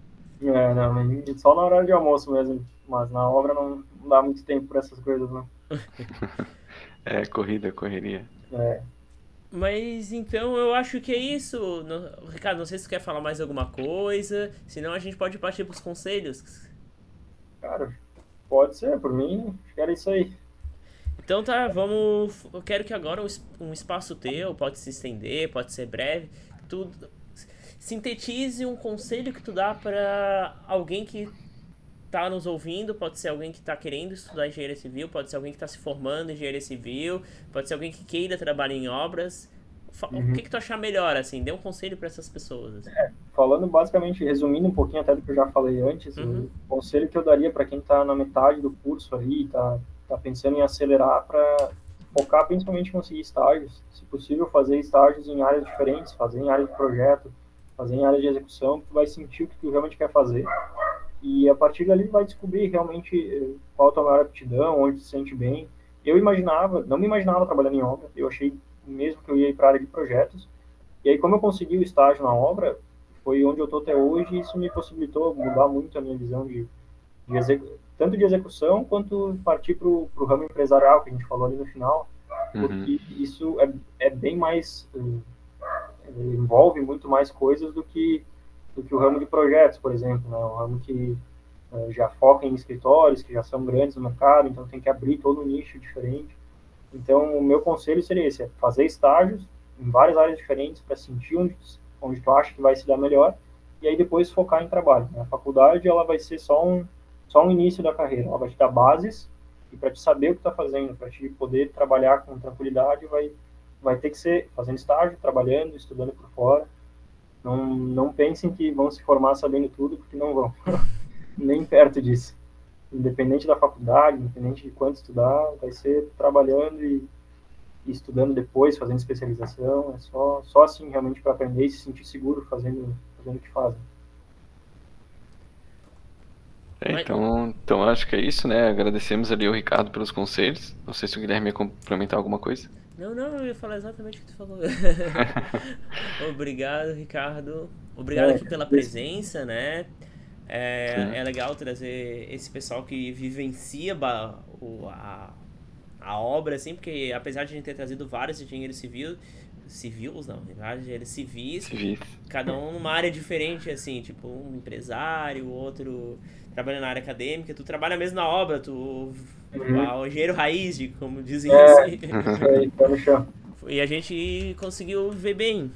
É, não, só na hora de almoço mesmo. Mas na obra não, não dá muito tempo para essas coisas, não. é, corrida, correria. É. Mas então eu acho que é isso. Ricardo, não sei se tu quer falar mais alguma coisa. Senão a gente pode partir pros conselhos. Cara, pode ser, por mim, acho que era isso aí. Então tá, vamos. Eu quero que agora um espaço teu pode se estender, pode ser breve. Tudo sintetize um conselho que tu dá para alguém que tá nos ouvindo, pode ser alguém que está querendo estudar engenharia civil, pode ser alguém que está se formando em engenharia civil, pode ser alguém que queira trabalhar em obras. Uhum. O que, que tu achar melhor, assim? Dê um conselho para essas pessoas. Assim. É, falando basicamente, resumindo um pouquinho até do que eu já falei antes, uhum. o conselho que eu daria para quem está na metade do curso ali, está tá pensando em acelerar para focar principalmente em conseguir estágios, se possível fazer estágios em áreas diferentes, fazer em área de projeto, fazer em área de execução, tu vai sentir o que tu realmente quer fazer e a partir dali vai descobrir realmente eh, qual a tua maior aptidão, onde se sente bem. Eu imaginava, não me imaginava trabalhando em obra, eu achei mesmo que eu ia para a área de projetos. E aí, como eu consegui o estágio na obra, foi onde eu estou até hoje, e isso me possibilitou mudar muito a minha visão de, de tanto de execução quanto partir para o ramo empresarial, que a gente falou ali no final, uhum. porque isso é, é bem mais. Eh, envolve muito mais coisas do que do que o ramo de projetos, por exemplo, né? um ramo que uh, já foca em escritórios, que já são grandes no mercado, então tem que abrir todo um nicho diferente. Então, o meu conselho seria esse, é fazer estágios em várias áreas diferentes para sentir onde, onde tu acha que vai se dar melhor e aí depois focar em trabalho. Né? A faculdade, ela vai ser só um, só um início da carreira, ela vai te dar bases e para te saber o que está fazendo, para te poder trabalhar com tranquilidade, vai, vai ter que ser fazendo estágio, trabalhando, estudando por fora, não, não pensem que vão se formar sabendo tudo, porque não vão. Nem perto disso. Independente da faculdade, independente de quanto estudar, vai ser trabalhando e, e estudando depois, fazendo especialização. É só, só assim realmente para aprender e se sentir seguro fazendo, fazendo o que fazem. É, então, então acho que é isso, né? Agradecemos ali o Ricardo pelos conselhos. Não sei se o Guilherme ia complementar alguma coisa. Não, não, eu ia falar exatamente o que tu falou. Obrigado, Ricardo. Obrigado é, aqui pela presença, né? É, é legal trazer esse pessoal que vivencia o, a, a obra, assim, porque apesar de a gente ter trazido vários engenheiros civis, civis não, vários engenheiros civis, civis, cada um numa área diferente, assim, tipo, um empresário, outro trabalha na área acadêmica, tu trabalha mesmo na obra, tu uhum. o engenheiro raiz, como dizem é, assim. É, tá no chão. E a gente conseguiu ver bem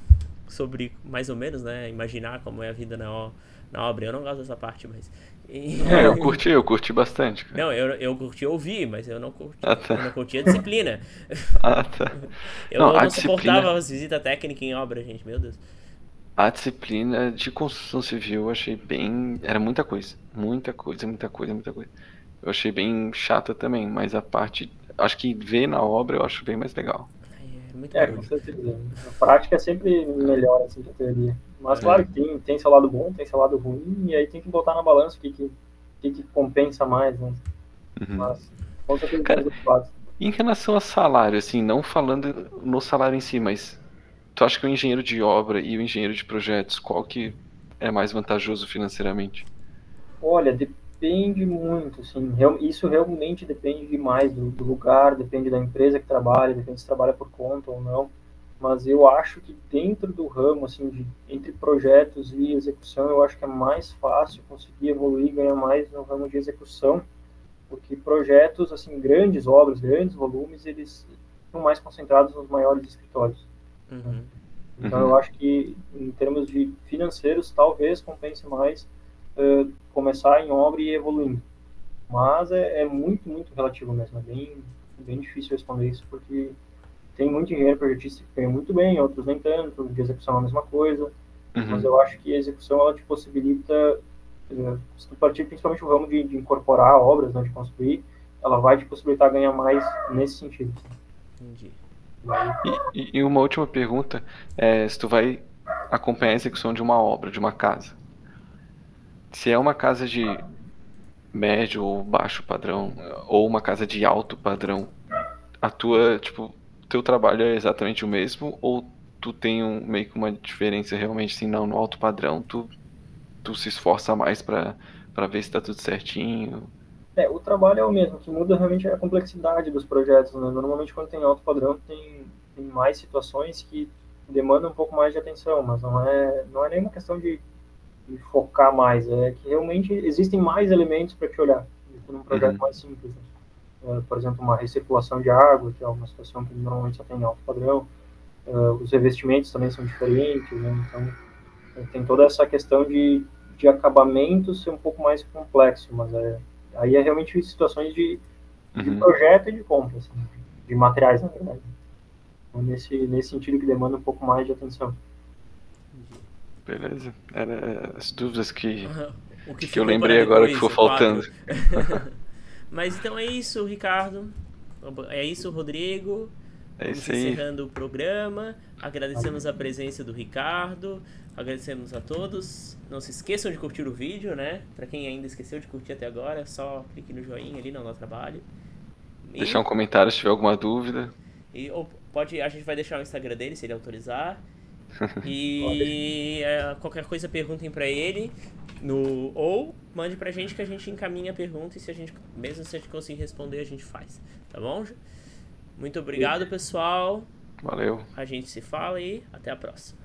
sobre, mais ou menos, né, imaginar como é a vida na, na obra. Eu não gosto dessa parte, mas... E... É, eu curti, eu curti bastante. Cara. Não, eu, eu curti ouvir, mas eu não curti, ah, tá. eu não curti a disciplina. Ah, tá. eu não, não suportava as visitas técnicas em obra, gente, meu Deus. A disciplina de construção civil eu achei bem. Era muita coisa. Muita coisa, muita coisa, muita coisa. Eu achei bem chata também, mas a parte. Acho que ver na obra eu acho bem mais legal. É, é com certeza. A prática é sempre melhor assim que a teoria. Mas é. claro que tem, tem seu lado bom, tem seu lado ruim, e aí tem que botar na balança o que, que, que, que compensa mais, né? Uhum. Mas com certeza Cara, Em relação a salário, assim, não falando no salário em si, mas Tu acha que o engenheiro de obra e o engenheiro de projetos, qual que é mais vantajoso financeiramente? Olha, depende muito, assim, isso realmente depende demais do, do lugar, depende da empresa que trabalha, depende se trabalha por conta ou não, mas eu acho que dentro do ramo, assim, de, entre projetos e execução, eu acho que é mais fácil conseguir evoluir ganhar mais no ramo de execução, porque projetos, assim, grandes obras, grandes volumes, eles estão mais concentrados nos maiores escritórios. Uhum. Então uhum. eu acho que em termos de financeiros talvez compense mais uh, começar em obra e evoluindo. Mas é, é, muito, muito relativo mesmo. É bem, bem difícil responder isso porque tem muito engenheiro projetista que ganha muito bem, outros nem tanto, de execução é a mesma coisa. Uhum. Mas eu acho que a execução ela te possibilita, uh, se tu partir principalmente o ramo de, de incorporar obras, né, de construir, ela vai te possibilitar ganhar mais nesse sentido. Entendi. E, e, uma última pergunta é se tu vai acompanhar a execução de uma obra, de uma casa. Se é uma casa de médio ou baixo padrão, ou uma casa de alto padrão, a tua, tipo, teu trabalho é exatamente o mesmo, ou tu tem um, meio que uma diferença realmente, assim, não, no alto padrão, tu, tu se esforça mais para ver se tá tudo certinho? É, o trabalho é o mesmo, o que muda realmente é a complexidade dos projetos. Né? Normalmente, quando tem alto padrão, tem, tem mais situações que demandam um pouco mais de atenção, mas não é, não é nenhuma questão de, de focar mais, é que realmente existem mais elementos para te olhar do que num projeto uhum. mais simples. Né? É, por exemplo, uma recirculação de água, que é uma situação que normalmente só tem alto padrão. É, os revestimentos também são diferentes, né? então tem toda essa questão de de acabamento ser um pouco mais complexo, mas é, aí é realmente situações de, de Uhum. projeto e de compra, assim, de materiais, na verdade. Então, nesse, nesse sentido que demanda um pouco mais de atenção. Beleza. Era as dúvidas que, O que ficou eu lembrei agora que ficou faltando. Mas então é isso, Ricardo. É isso, Rodrigo. É Vamos isso aí. encerrando o programa. Agradecemos a presença do Ricardo. Agradecemos a todos. Não se esqueçam de curtir o vídeo, né? Pra quem ainda esqueceu de curtir até agora, é só clique no joinha ali, não dá trabalho. E, Deixar um comentário se tiver alguma dúvida. e- ou pode, a gente vai deixar o Instagram dele, se ele autorizar. E é, qualquer coisa perguntem pra ele. No, ou mande pra gente que a gente encaminha a pergunta e se a gente, mesmo se a gente conseguir responder, a gente faz. Tá bom? Muito obrigado, pessoal. Valeu. A gente se fala e até a próxima.